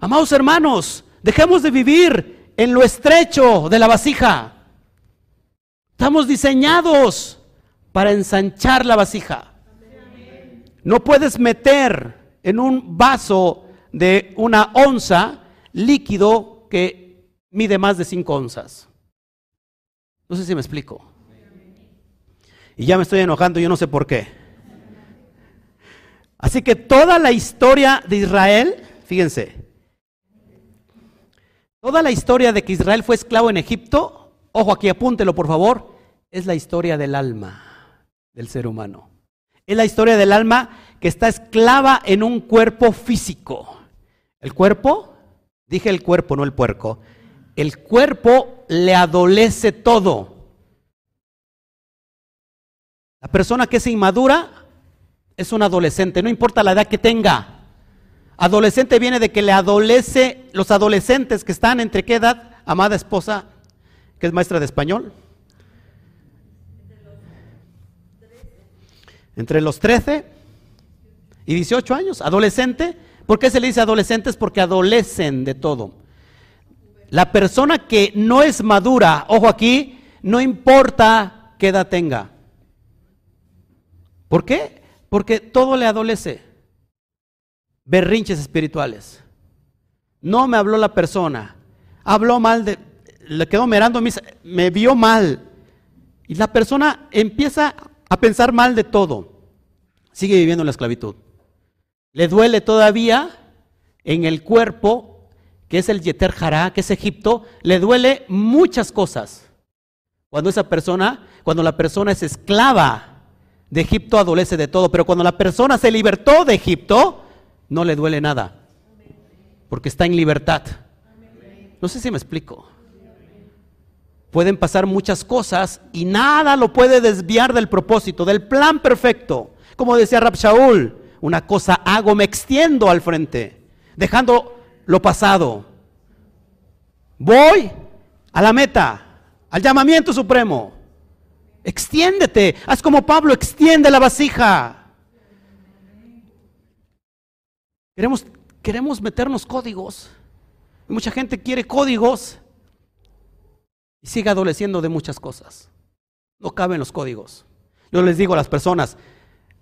Amados hermanos, dejemos de vivir en lo estrecho de la vasija. Estamos diseñados para ensanchar la vasija. No puedes meter en un vaso de una onza líquido que mide más de 5 onzas. No sé si me explico. Y ya me estoy enojando, yo no sé por qué. Así que toda la historia de Israel, fíjense, toda la historia de que Israel fue esclavo en Egipto, ojo aquí apúntelo por favor, es la historia del alma del ser humano. Es la historia del alma que está esclava en un cuerpo físico. El cuerpo, dije el cuerpo, no el puerco, el cuerpo le adolece todo. La persona que es inmadura es un adolescente, no importa la edad que tenga. Adolescente viene de que le adolece, los adolescentes que están entre qué edad, amada esposa, que es maestra de español. Entre los 13 y 18 años, adolescente. ¿Por qué se le dice adolescentes? Porque adolecen de todo. La persona que no es madura, ojo aquí, no importa qué edad tenga. ¿Por qué? Porque todo le adolece. Berrinches espirituales. No me habló la persona. Habló mal de, le quedó mirando, me vio mal. Y la persona empieza a pensar mal de todo. Sigue viviendo en la esclavitud. Le duele todavía en el cuerpo, que es el Yeter Hará, que es Egipto, le duele muchas cosas. Cuando esa persona, cuando la persona es esclava de Egipto adolece de todo, pero cuando la persona se libertó de Egipto, no le duele nada, porque está en libertad. No sé si me explico. Pueden pasar muchas cosas y nada lo puede desviar del propósito, del plan perfecto. Como decía Rab Shaul, una cosa hago, me extiendo al frente, dejando lo pasado. Voy a la meta, al llamamiento supremo. Extiéndete. Haz como Pablo, extiende la vasija. Queremos, queremos meternos códigos. Mucha gente quiere códigos y sigue adoleciendo de muchas cosas. No caben los códigos. Yo les digo a las personas,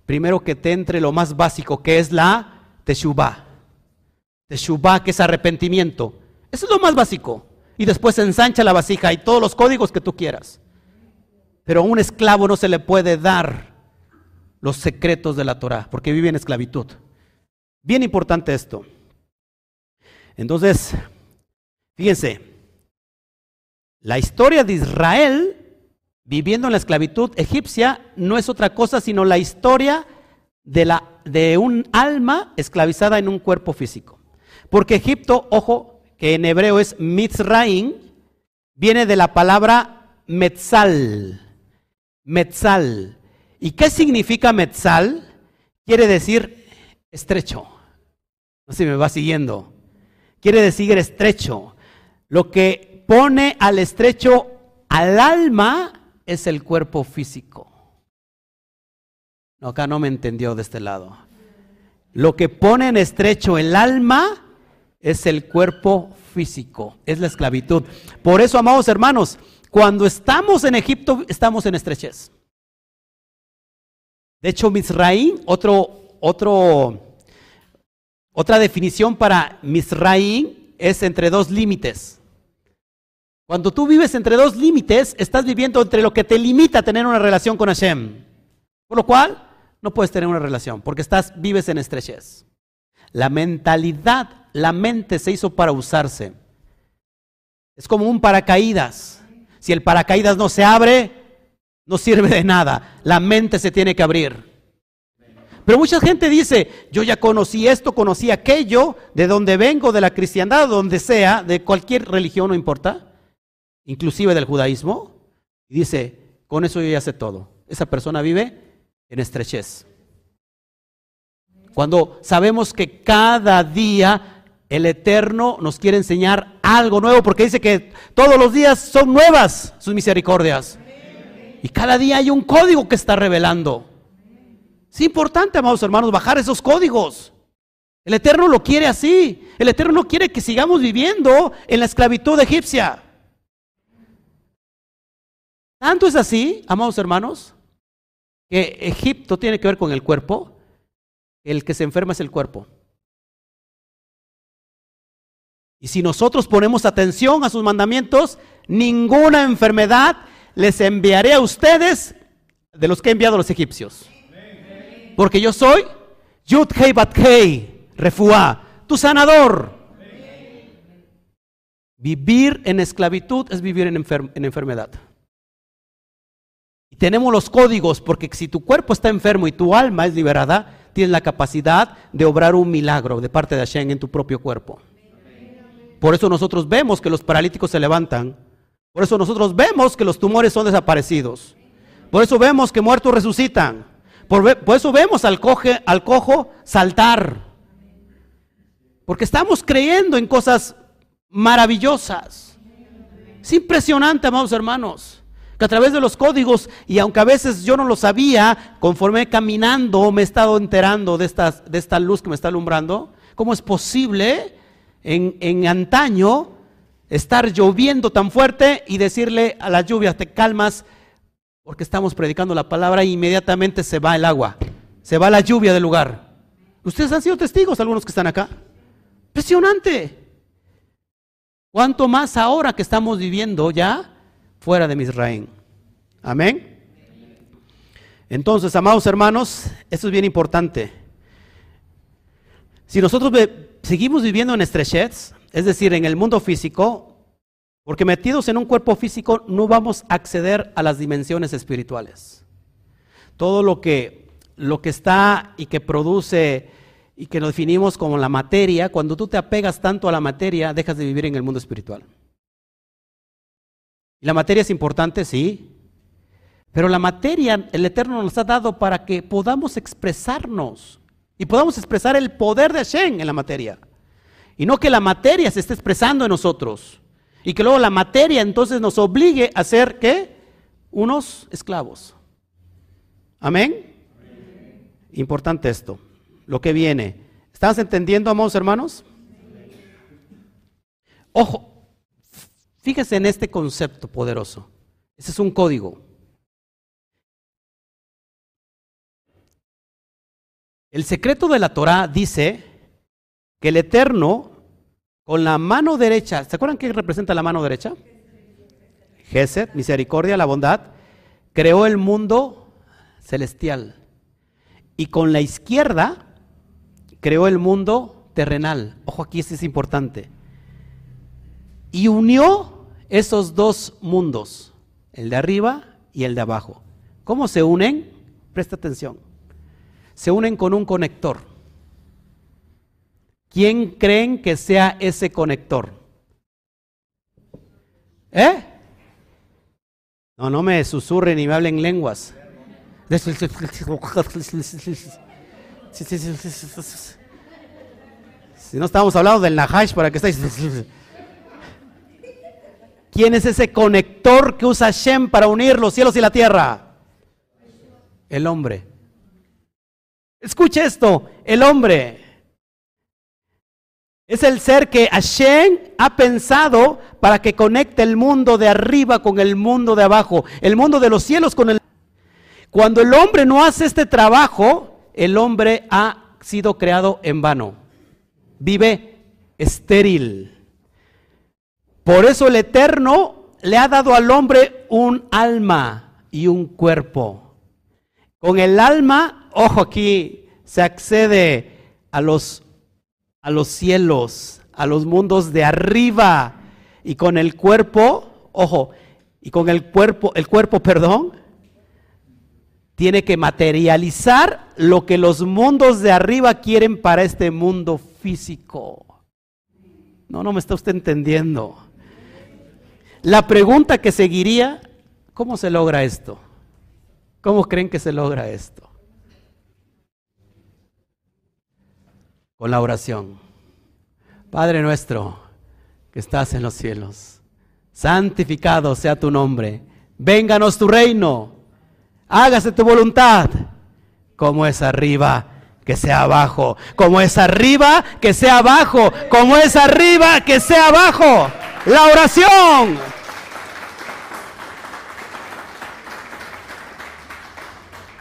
primero que te entre lo más básico, que es la teshuvah. Teshuvah, que es arrepentimiento. Eso es lo más básico. Y después ensancha la vasija y todos los códigos que tú quieras. Pero a un esclavo no se le puede dar los secretos de la Torah, porque vive en esclavitud. Bien importante esto. Entonces, fíjense, la historia de Israel viviendo en la esclavitud egipcia no es otra cosa sino la historia de, la, de un alma esclavizada en un cuerpo físico. Porque Egipto, ojo, que en hebreo es Mitzraim, viene de la palabra Metzal. Metzal. ¿Y qué significa Metzal? Quiere decir estrecho. No sé si me va siguiendo. Quiere decir estrecho. Lo que pone al estrecho al alma es el cuerpo físico. No, acá no me entendió de este lado. Lo que pone en estrecho el alma es el cuerpo físico, es la esclavitud. Por eso, amados hermanos, cuando estamos en Egipto, estamos en estrechez. De hecho, Misraim, otro, otro, otra definición para Misraim es entre dos límites. Cuando tú vives entre dos límites, estás viviendo entre lo que te limita a tener una relación con Hashem. Por lo cual, no puedes tener una relación, porque estás, vives en estrechez. La mentalidad, la mente se hizo para usarse. Es como un paracaídas. Si el paracaídas no se abre, no sirve de nada. La mente se tiene que abrir. Pero mucha gente dice, yo ya conocí esto, conocí aquello, de donde vengo, de la cristiandad, donde sea, de cualquier religión, no importa, inclusive del judaísmo, y dice, con eso yo ya sé todo. Esa persona vive en estrechez. Cuando sabemos que cada día el Eterno nos quiere enseñar algo nuevo porque dice que todos los días son nuevas sus misericordias. Y cada día hay un código que está revelando. Es importante, amados hermanos, bajar esos códigos. El Eterno lo quiere así. El Eterno no quiere que sigamos viviendo en la esclavitud egipcia. Tanto es así, amados hermanos, que Egipto tiene que ver con el cuerpo. El que se enferma es el cuerpo. Y si nosotros ponemos atención a sus mandamientos, ninguna enfermedad les enviaré a ustedes de los que he enviado los egipcios. Porque yo soy Yud Hei Bat Hei, Refuá, tu sanador. Vivir en esclavitud es vivir en, en enfermedad. Y tenemos los códigos, porque si tu cuerpo está enfermo y tu alma es liberada, tienes la capacidad de obrar un milagro de parte de Hashem en tu propio cuerpo. Por eso nosotros vemos que los paralíticos se levantan. Por eso nosotros vemos que los tumores son desaparecidos. Por eso vemos que muertos resucitan. Por, eso vemos al, al cojo saltar. Porque estamos creyendo en cosas maravillosas. Es impresionante, amados hermanos, que a través de los códigos, y aunque a veces yo no lo sabía, conforme caminando me he estado enterando de, estas, de esta luz que me está alumbrando, ¿cómo es posible en, antaño estar lloviendo tan fuerte y decirle a la lluvia, te calmas, porque estamos predicando la palabra e inmediatamente se va el agua, se va la lluvia del lugar. Ustedes han sido testigos, algunos que están acá. Impresionante. ¿Cuánto más ahora que estamos viviendo ya fuera de Misraín? Amén. Entonces, amados hermanos, esto es bien importante. Si nosotros seguimos viviendo en estrechez, es decir, en el mundo físico, porque metidos en un cuerpo físico no vamos a acceder a las dimensiones espirituales. Todo lo que, lo que está y que produce y que nos definimos como la materia, cuando tú te apegas tanto a la materia, dejas de vivir en el mundo espiritual. ¿Y la materia es importante? Sí. Pero la materia, el Eterno nos ha dado para que podamos expresarnos y podamos expresar el poder de Hashem en la materia. Y no que la materia se esté expresando en nosotros. Y que luego la materia entonces nos obligue a ser, ¿qué? Unos esclavos. Amén. Importante esto lo que viene. ¿Estás entendiendo, amados hermanos? Ojo, fíjese en este concepto poderoso. Ese es un código. El secreto de la Torah dice que el Eterno, con la mano derecha, ¿se acuerdan qué representa la mano derecha? Gesed, misericordia, la bondad, creó el mundo celestial. Y con la izquierda creó el mundo terrenal. Ojo, aquí este es importante. Y unió esos dos mundos, el de arriba y el de abajo. ¿Cómo se unen? Presta atención. Se unen con un conector. ¿Quién creen que sea ese conector? ¿Eh? No, no me susurren ni me hablen lenguas. Si no estamos hablando del Nahash para que estéis. ¿Quién es ese conector que usa Hashem para unir los cielos y la tierra? El hombre. Escuche esto, el hombre. Es el ser que Hashem ha pensado para que conecte el mundo de arriba con el mundo de abajo, el mundo de los cielos con el... Cuando el hombre no hace este trabajo, el hombre ha sido creado en vano. Vive estéril. Por eso el Eterno le ha dado al hombre un alma y un cuerpo. Con el alma, ojo aquí, se accede a los, a los cielos, a los mundos de arriba. Y con el cuerpo, ojo, y con el cuerpo, el cuerpo, perdón, tiene que materializar lo que los mundos de arriba quieren para este mundo físico. No, no me está usted entendiendo. La pregunta que seguiría, ¿cómo se logra esto? ¿Cómo creen que se logra esto? Con la oración. Padre nuestro, que estás en los cielos, santificado sea tu nombre, vénganos tu reino hágase tu voluntad, como es arriba, que sea abajo, como es arriba, que sea abajo, como es arriba, que sea abajo. La oración.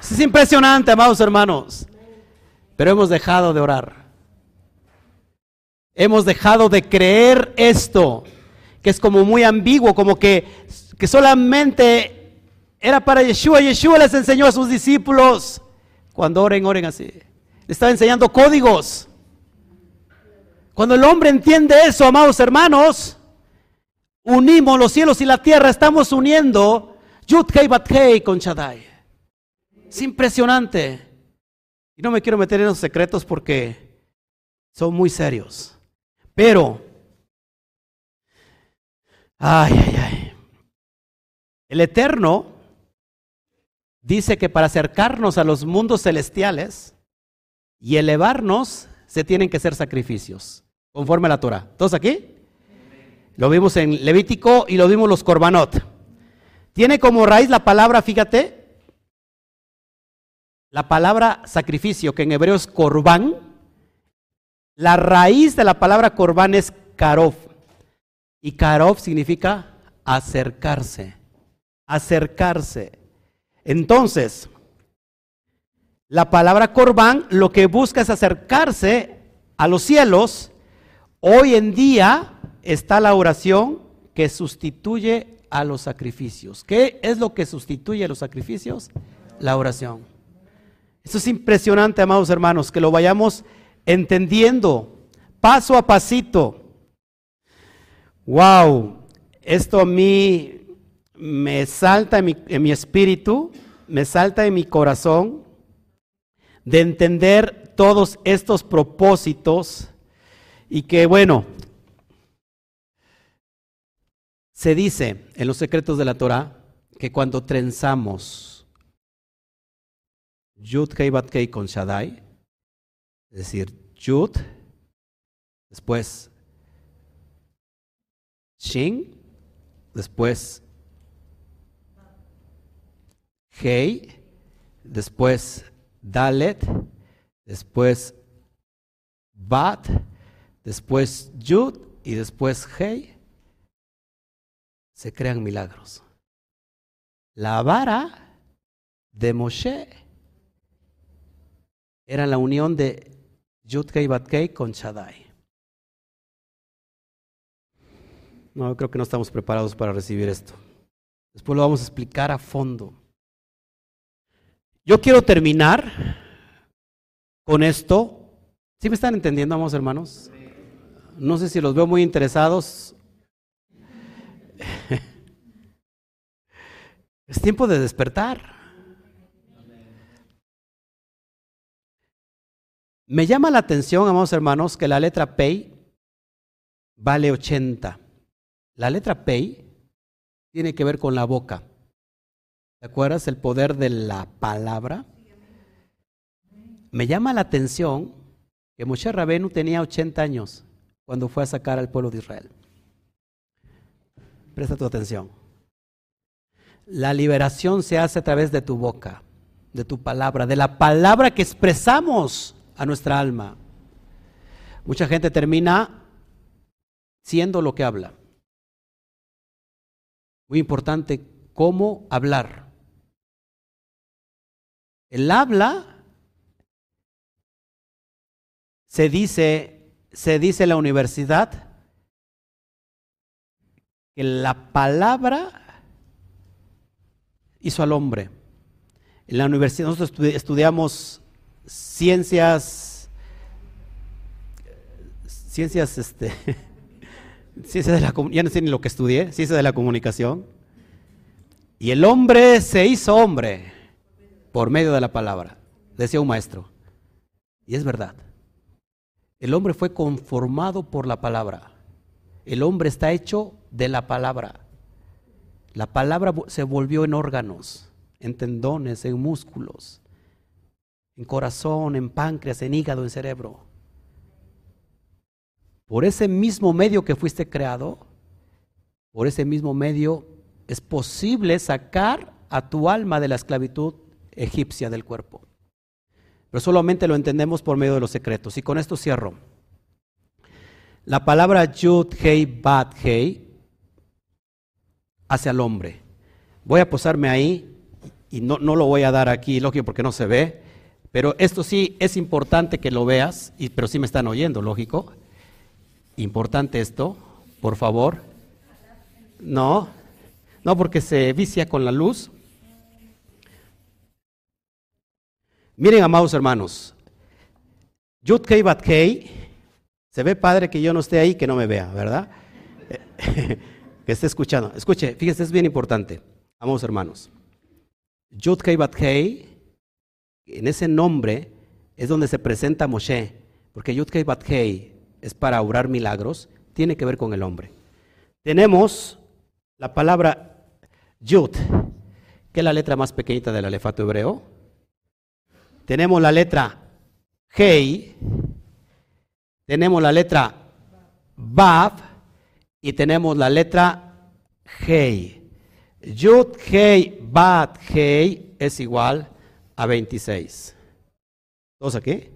Es impresionante, amados hermanos, pero hemos dejado de orar. Hemos dejado de creer esto, que es como muy ambiguo, como que, que solamente era para Yeshua. Yeshua les enseñó a sus discípulos. Cuando oren, oren así. Le estaba enseñando códigos. Cuando el hombre entiende eso, amados hermanos, unimos los cielos y la tierra, estamos uniendo Yud Hei Bat con Shaddai. Es impresionante. Y no me quiero meter en esos secretos porque son muy serios. Pero, ay, ay, ay. El Eterno dice que para acercarnos a los mundos celestiales y elevarnos se tienen que hacer sacrificios, conforme a la Torah. ¿Todos aquí? Lo vimos en Levítico y lo vimos los Corbanot. Tiene como raíz la palabra, fíjate, la palabra sacrificio, que en hebreo es corbán. La raíz de la palabra corbán es karov. Y karov significa acercarse. Acercarse. Entonces, la palabra corbán lo que busca es acercarse a los cielos. Hoy en día está la oración que sustituye a los sacrificios. ¿Qué es lo que sustituye a los sacrificios? La oración. Esto es impresionante, amados hermanos, que lo vayamos entendiendo paso a pasito. Wow, esto a mí me salta en mi, en mi espíritu, me salta en mi corazón de entender todos estos propósitos y que bueno, se dice en los secretos de la Torah que cuando trenzamos Yud Kei Bat Kei con Shaddai, es decir, Yud, después Shin, después Hei, después Dalet, después Bat, después Yud y después Hei, se crean milagros. La vara de Moshe era la unión de Yudkei Batkei con Shaddai. No, creo que no estamos preparados para recibir esto. Después lo vamos a explicar a fondo. Yo quiero terminar con esto. ¿Sí me están entendiendo, amados hermanos? No sé si los veo muy interesados. es tiempo de despertar. Me llama la atención, amados hermanos, que la letra Pei vale 80. La letra Pei tiene que ver con la boca. ¿Te acuerdas el poder de la palabra? Me llama la atención que Moshe Rabenu tenía 80 años cuando fue a sacar al pueblo de Israel. Presta tu atención. La liberación se hace a través de tu boca, de tu palabra, de la palabra que expresamos a nuestra alma. Mucha gente termina siendo lo que habla. Muy importante, cómo hablar. El habla se dice, se dice en la universidad que la palabra hizo al hombre. En la universidad nosotros estudiamos ciencias, ciencias, este, ciencias de la, ya no sé ni lo que estudié, ciencias de la comunicación. Y el hombre se hizo hombre por medio de la palabra, decía un maestro. Y es verdad. El hombre fue conformado por la palabra. El hombre está hecho de la palabra. La palabra se volvió en órganos, en tendones, en músculos en corazón, en páncreas, en hígado, en cerebro. Por ese mismo medio que fuiste creado, por ese mismo medio es posible sacar a tu alma de la esclavitud egipcia del cuerpo. Pero solamente lo entendemos por medio de los secretos. Y con esto cierro. La palabra Yud, Hei, Bat, Hei hace al hombre. Voy a posarme ahí y no, no lo voy a dar aquí, lógico, porque no se ve. Pero esto sí es importante que lo veas, y, pero sí me están oyendo, lógico. Importante esto, por favor. No, no porque se vicia con la luz. Miren, amados hermanos, Yud Kei. Se ve padre que yo no esté ahí, que no me vea, ¿verdad? que esté escuchando. Escuche, fíjese, es bien importante. Vamos, hermanos. Yud Kei, en ese nombre es donde se presenta Moshe, porque Yud Kei Bat Kei es para obrar milagros, tiene que ver con el hombre. Tenemos la palabra Yud, que es la letra más pequeñita del alefato hebreo. Tenemos la letra Hei, tenemos la letra Vav y tenemos la letra Hei. Yud Hei Bat Hei es igual a 26. ¿Todos aquí?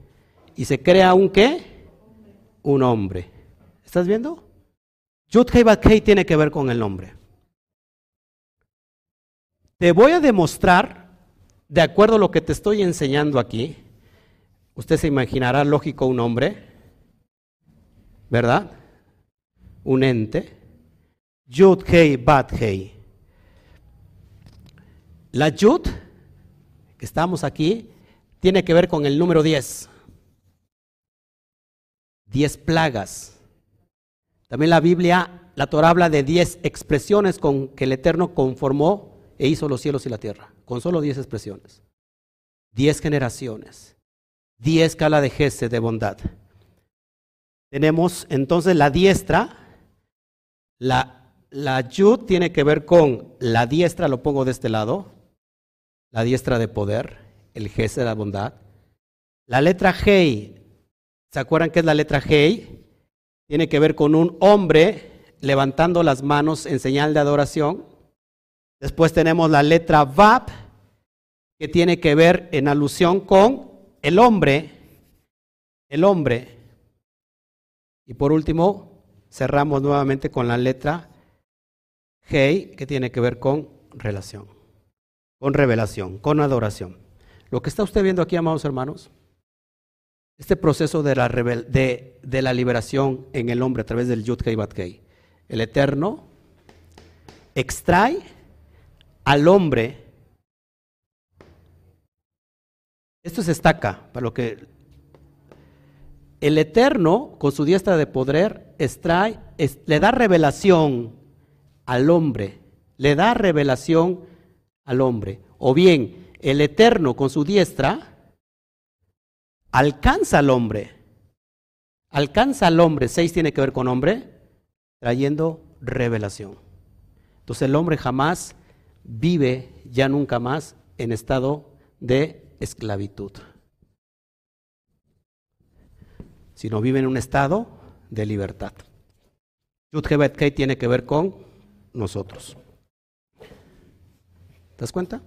Y se crea un qué? Un hombre. ¿Estás viendo? Yud Hei tiene que ver con el nombre. Te voy a demostrar, de acuerdo a lo que te estoy enseñando aquí, usted se imaginará lógico un hombre, ¿verdad? Un ente. Yud, Hei, Bat. La Yud, estamos aquí, tiene que ver con el número 10. 10 plagas. También la Biblia, la Torah habla de 10 expresiones con que el Eterno conformó e hizo los cielos y la tierra. Con solo 10 expresiones. 10 generaciones. 10 cala de Jesse de bondad. Tenemos entonces la diestra, la, la yud tiene que ver con la diestra, lo pongo de este lado, la diestra de poder, el Jesse de la bondad. La letra Hei, ¿se acuerdan qué es la letra Hei? Tiene que ver con un hombre levantando las manos en señal de adoración. Después tenemos la letra Vap, que tiene que ver en alusión con el hombre, el hombre y por último, cerramos nuevamente con la letra G, que tiene que ver con relación, con revelación, con adoración. Lo que está usted viendo aquí, amados hermanos, este proceso de la, de, la liberación en el hombre a través del Yud Kei Bat. El Eterno extrae al hombre. Esto se estaca, para lo que el Eterno, con su diestra de poder, extrae, le da revelación al hombre, le da revelación al hombre. O bien, el Eterno, con su diestra, alcanza al hombre. Alcanza al hombre. Seis tiene que ver con hombre, trayendo revelación. Entonces el hombre jamás vive ya nunca más en estado de esclavitud sino vive en un estado de libertad. Yud tiene que ver con nosotros. ¿Te das cuenta?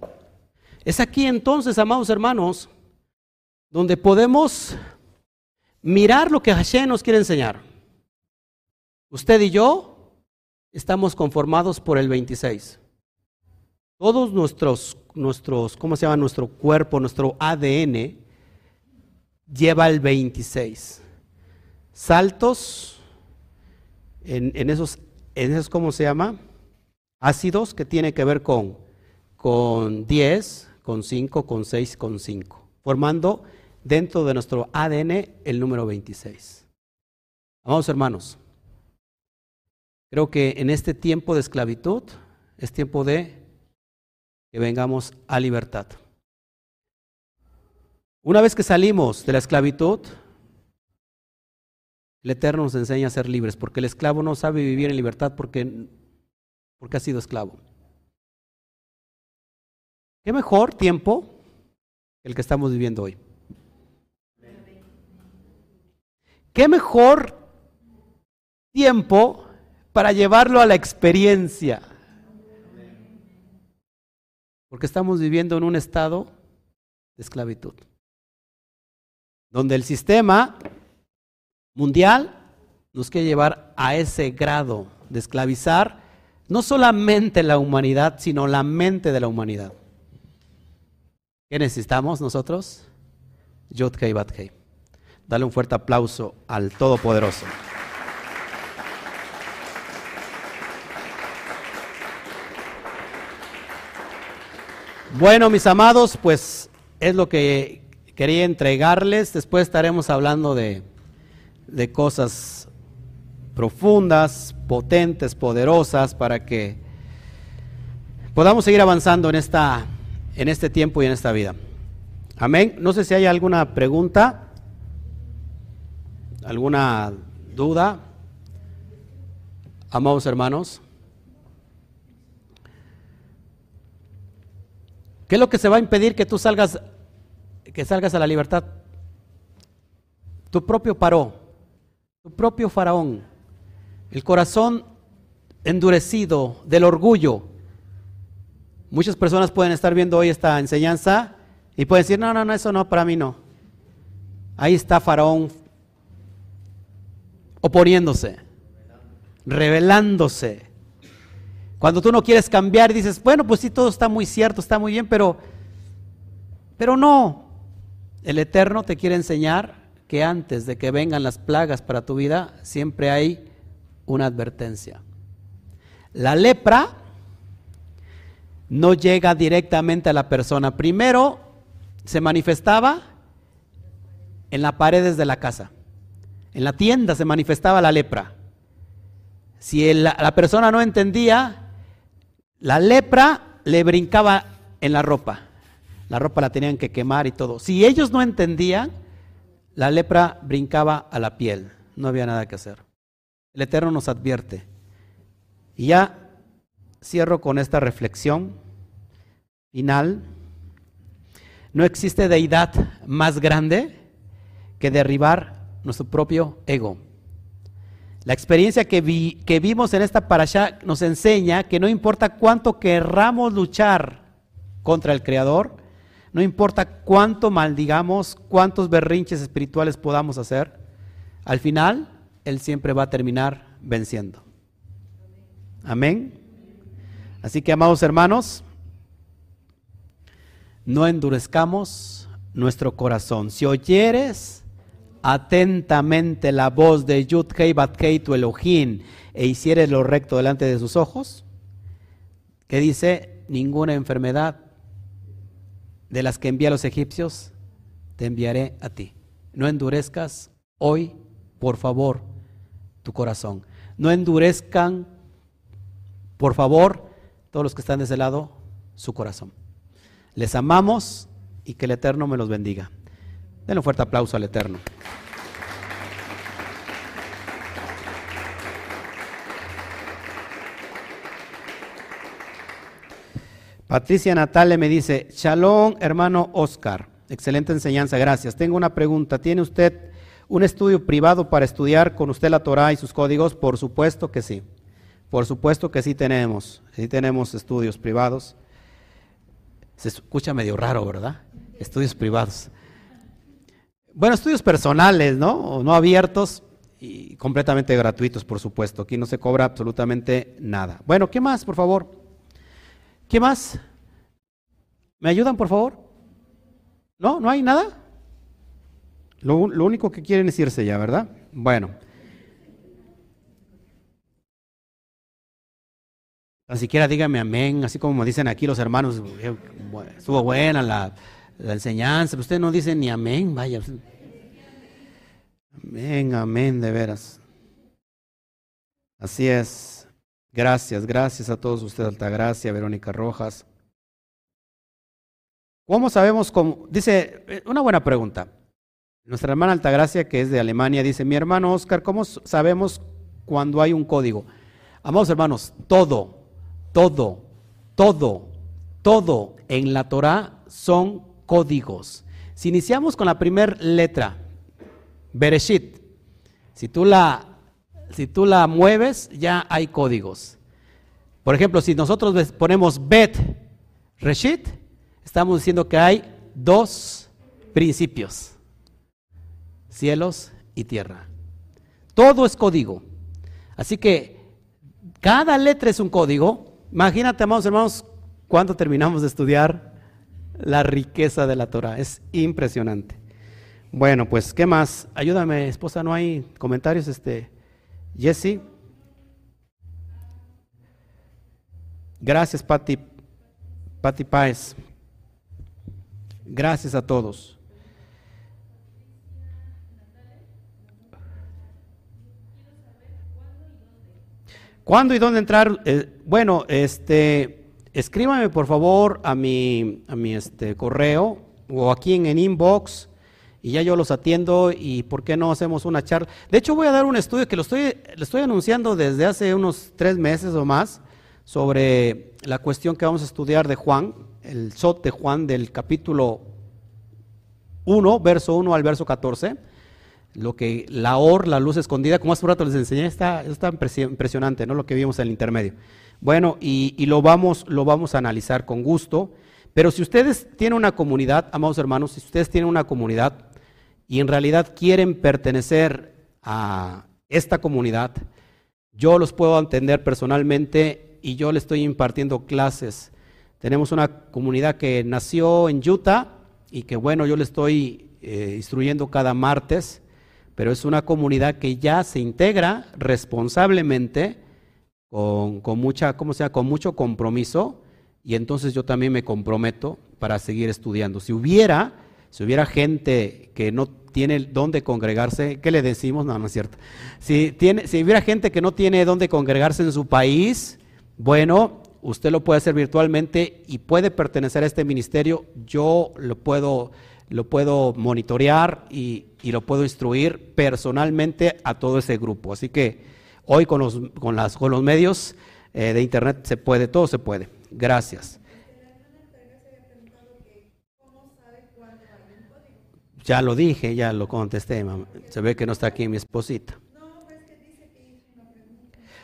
Es aquí entonces, amados hermanos, donde podemos mirar lo que Hashem nos quiere enseñar. Usted y yo estamos conformados por el 26. Todos nuestros, nuestros, ¿cómo se llama? Nuestro cuerpo, nuestro ADN lleva el 26 saltos en, esos, en esos, ¿cómo se llama? Ácidos que tiene que ver con, con 10, con 5, con 6, con 5, formando dentro de nuestro ADN el número 26. Amados hermanos, creo que en este tiempo de esclavitud es tiempo de que vengamos a libertad. Una vez que salimos de la esclavitud, el Eterno nos enseña a ser libres, porque el esclavo no sabe vivir en libertad porque, porque ha sido esclavo. ¿Qué mejor tiempo el que estamos viviendo hoy? ¿Qué mejor tiempo para llevarlo a la experiencia? Porque estamos viviendo en un estado de esclavitud, donde el sistema mundial nos quiere llevar a ese grado de esclavizar no solamente la humanidad, sino la mente de la humanidad. ¿Qué necesitamos nosotros? Yod Kei Bat Dale un fuerte aplauso al Todopoderoso. Bueno, mis amados, pues es lo que quería entregarles. Después estaremos hablando de, de cosas profundas, potentes, poderosas, para que podamos seguir avanzando en, esta, en este tiempo y en esta vida. Amén. No sé si hay alguna pregunta, alguna duda. Amados hermanos. ¿Qué es lo que se va a impedir que tú salgas, que salgas a la libertad? Tu propio paró, tu propio faraón, el corazón endurecido del orgullo. Muchas personas pueden estar viendo hoy esta enseñanza y pueden decir, no, no, no, eso no, para mí no. Ahí está Faraón oponiéndose, revelándose. Cuando tú no quieres cambiar, dices, bueno, pues sí, todo está muy cierto, está muy bien, pero, pero no. El Eterno te quiere enseñar que antes de que vengan las plagas para tu vida, siempre hay una advertencia. La lepra no llega directamente a la persona. Primero se manifestaba en las paredes de la casa. En la tienda se manifestaba la lepra. Si la persona no entendía, la lepra le brincaba en la ropa. La ropa la tenían que quemar y todo. Si ellos no entendían, la lepra brincaba a la piel. No había nada que hacer. El Eterno nos advierte. Y ya cierro con esta reflexión final. No existe deidad más grande que derribar nuestro propio ego. La experiencia que, vimos en esta parasha nos enseña que no importa cuánto querramos luchar contra el Creador, no importa cuánto maldigamos, cuántos berrinches espirituales podamos hacer, al final Él siempre va a terminar venciendo. Amén. Así que, amados hermanos, no endurezcamos nuestro corazón. Si oyeres atentamente la voz de Yud Hei Bat tu Elohim e hicieres lo recto delante de sus ojos, que dice, ninguna enfermedad de las que envía a los egipcios te enviaré a ti. No endurezcas hoy, por favor, tu corazón. No endurezcan, por favor, todos los que están de ese lado, su corazón. Les amamos y que el Eterno me los bendiga. Den un fuerte aplauso al Eterno. Patricia Natale me dice, Shalom, hermano Oscar. Excelente enseñanza, gracias. Tengo una pregunta. ¿Tiene usted un estudio privado para estudiar con usted la Torah y sus códigos? Por supuesto que sí. Por supuesto que sí tenemos. Sí tenemos estudios privados. Se escucha medio raro, ¿verdad? Estudios privados. Bueno, estudios personales, ¿no? O no abiertos y completamente gratuitos, por supuesto. Aquí no se cobra absolutamente nada. Bueno, ¿qué más, por favor? ¿Qué más? ¿Me ayudan, por favor? ¿No? ¿No hay nada? Lo, lo único que quieren es irse ya, ¿verdad? Bueno. Tan siquiera dígame amén, así como dicen aquí los hermanos, eh, estuvo buena la, enseñanza, usted no dice ni amén, vaya. Amén, amén, de veras. Así es. Gracias, gracias a todos ustedes, Altagracia, Verónica Rojas. ¿Cómo sabemos cómo? Dice, eh, una buena pregunta. Nuestra hermana Altagracia, que es de Alemania, dice, mi hermano Oscar, ¿cómo sabemos cuando hay un código? Amados hermanos, todo, todo, todo, todo en la Torah son códigos. Si iniciamos con la primera letra, Bereshit, si tú la si tú la mueves, ya hay códigos. Por ejemplo, si nosotros ponemos Bet Reshit, estamos diciendo que hay dos principios, cielos y tierra. Todo es código. Así que cada letra es un código. Imagínate, amados hermanos, cuando terminamos de estudiar la riqueza de la Torah. Es impresionante. Bueno, pues, ¿qué más? Ayúdame, esposa, ¿no hay comentarios? Este, Jesse. Gracias, Pati, Pati Páez. Gracias a todos. ¿Cuándo y dónde entrar? Eh, bueno, este, escríbame por favor a mi, a mi este, correo o aquí en el inbox y ya yo los atiendo y por qué no hacemos una charla. De hecho voy a dar un estudio que lo estoy, lo estoy anunciando desde hace unos tres meses o más sobre la cuestión que vamos a estudiar de Juan, el SOT de Juan del capítulo 1, verso 1 al verso 14. Lo que la or, la luz escondida, como hace un rato les enseñé, está, está impresionante, ¿no? Lo que vimos en el intermedio. Bueno, y, y lo, vamos, lo vamos a analizar con gusto. Pero si ustedes tienen una comunidad, amados hermanos, si ustedes tienen una comunidad y en realidad quieren pertenecer a esta comunidad, yo los puedo entender personalmente y yo le estoy impartiendo clases. Tenemos una comunidad que nació en Utah y que bueno, yo le estoy eh, instruyendo cada martes, pero es una comunidad que ya se integra responsablemente con, con mucha, ¿cómo sea? con mucho compromiso y entonces yo también me comprometo para seguir estudiando. Si hubiera, si hubiera gente que no tiene dónde congregarse, ¿qué le decimos? No, no es cierto. Si, tiene, si hubiera gente que no tiene dónde congregarse en su país, bueno, usted lo puede hacer virtualmente y puede pertenecer a este ministerio. Yo lo puedo, lo puedo monitorear y, y lo puedo instruir personalmente a todo ese grupo. Así que hoy con los, con las, con los medios eh, de Internet se puede, todo se puede. Gracias. Ya lo dije, ya lo contesté. Se ve que no está aquí mi esposita.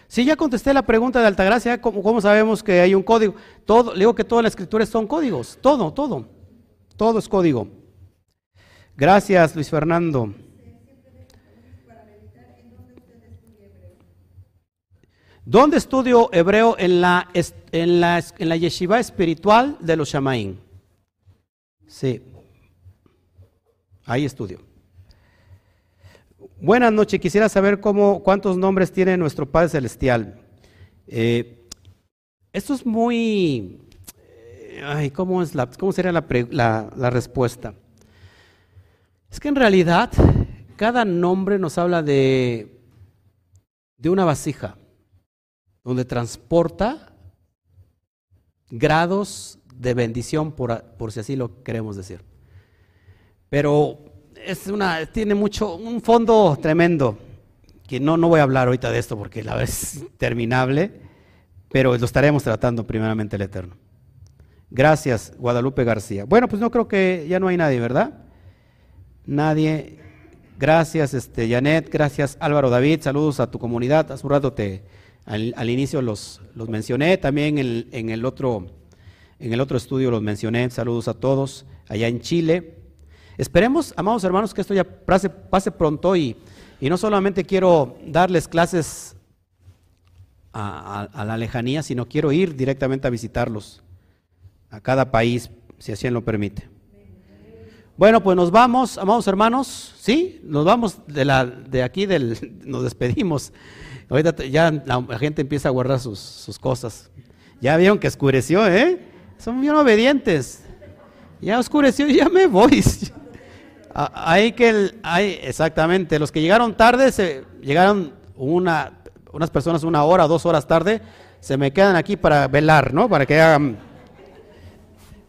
Sí, ya contesté la pregunta de Altagracia, ¿cómo, cómo sabemos que hay un código? Todo, le digo que todas las escrituras son códigos, todo, todo, todo es código. Gracias, Luis Fernando. ¿Dónde estudio hebreo? En la, en en la yeshiva espiritual de los Shamaín. Sí. Ahí estudio. Buenas noches. Quisiera saber cómo, cuántos nombres tiene nuestro Padre Celestial. Eh, esto es muy... Eh, ay, ¿cómo, es la, cómo sería la, la respuesta? Es que en realidad cada nombre nos habla de, de una vasija donde transporta grados de bendición, por, por, si así lo queremos decir. Pero es una, tiene mucho, un fondo tremendo, que no, no voy a hablar ahorita de esto porque la verdad es interminable, pero lo estaremos tratando primeramente el Eterno. Gracias, Guadalupe García. Bueno, pues no creo que ya no hay nadie, ¿verdad? Nadie. Gracias, este, Janet. Gracias, Álvaro David. Saludos a tu comunidad. Hace un rato te, al, inicio los, los, mencioné, también en, en, el otro, en el otro estudio los mencioné. Saludos a todos allá en Chile. Esperemos, amados hermanos, que esto ya pase, pase pronto y, y, no solamente quiero darles clases a, a, la lejanía, sino quiero ir directamente a visitarlos a cada país, si así lo permite. Bueno, pues nos vamos, amados hermanos, ¿sí? Nos vamos de, la, de aquí, del, nos despedimos. Ahorita ya la, gente empieza a guardar sus, sus, cosas. Ya vieron que oscureció, ¿eh? Son bien obedientes. Ya oscureció y ya me voy. Hay que, hay, exactamente, los que llegaron tarde, se, llegaron una, unas personas una hora, dos horas tarde, se me quedan aquí para velar, ¿no? Para que hagan...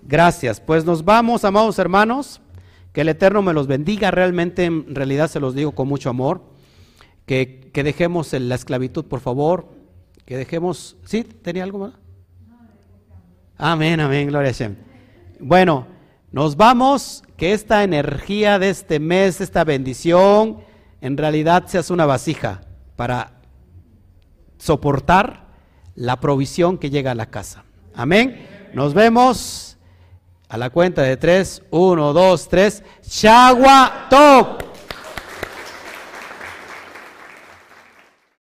Gracias. Pues nos vamos, amados hermanos. Que el Eterno me los bendiga. Realmente, en realidad se los digo con mucho amor que, que dejemos la esclavitud, por favor, que dejemos, ¿sí? ¿Tenía algo más? Amén, amén, gloria a Hashem. Bueno, nos vamos, que esta energía de este mes, esta bendición, en realidad seas una vasija para soportar la provisión que llega a la casa. Amén. Nos vemos a la cuenta de tres. Uno, dos, tres. Shagua Top.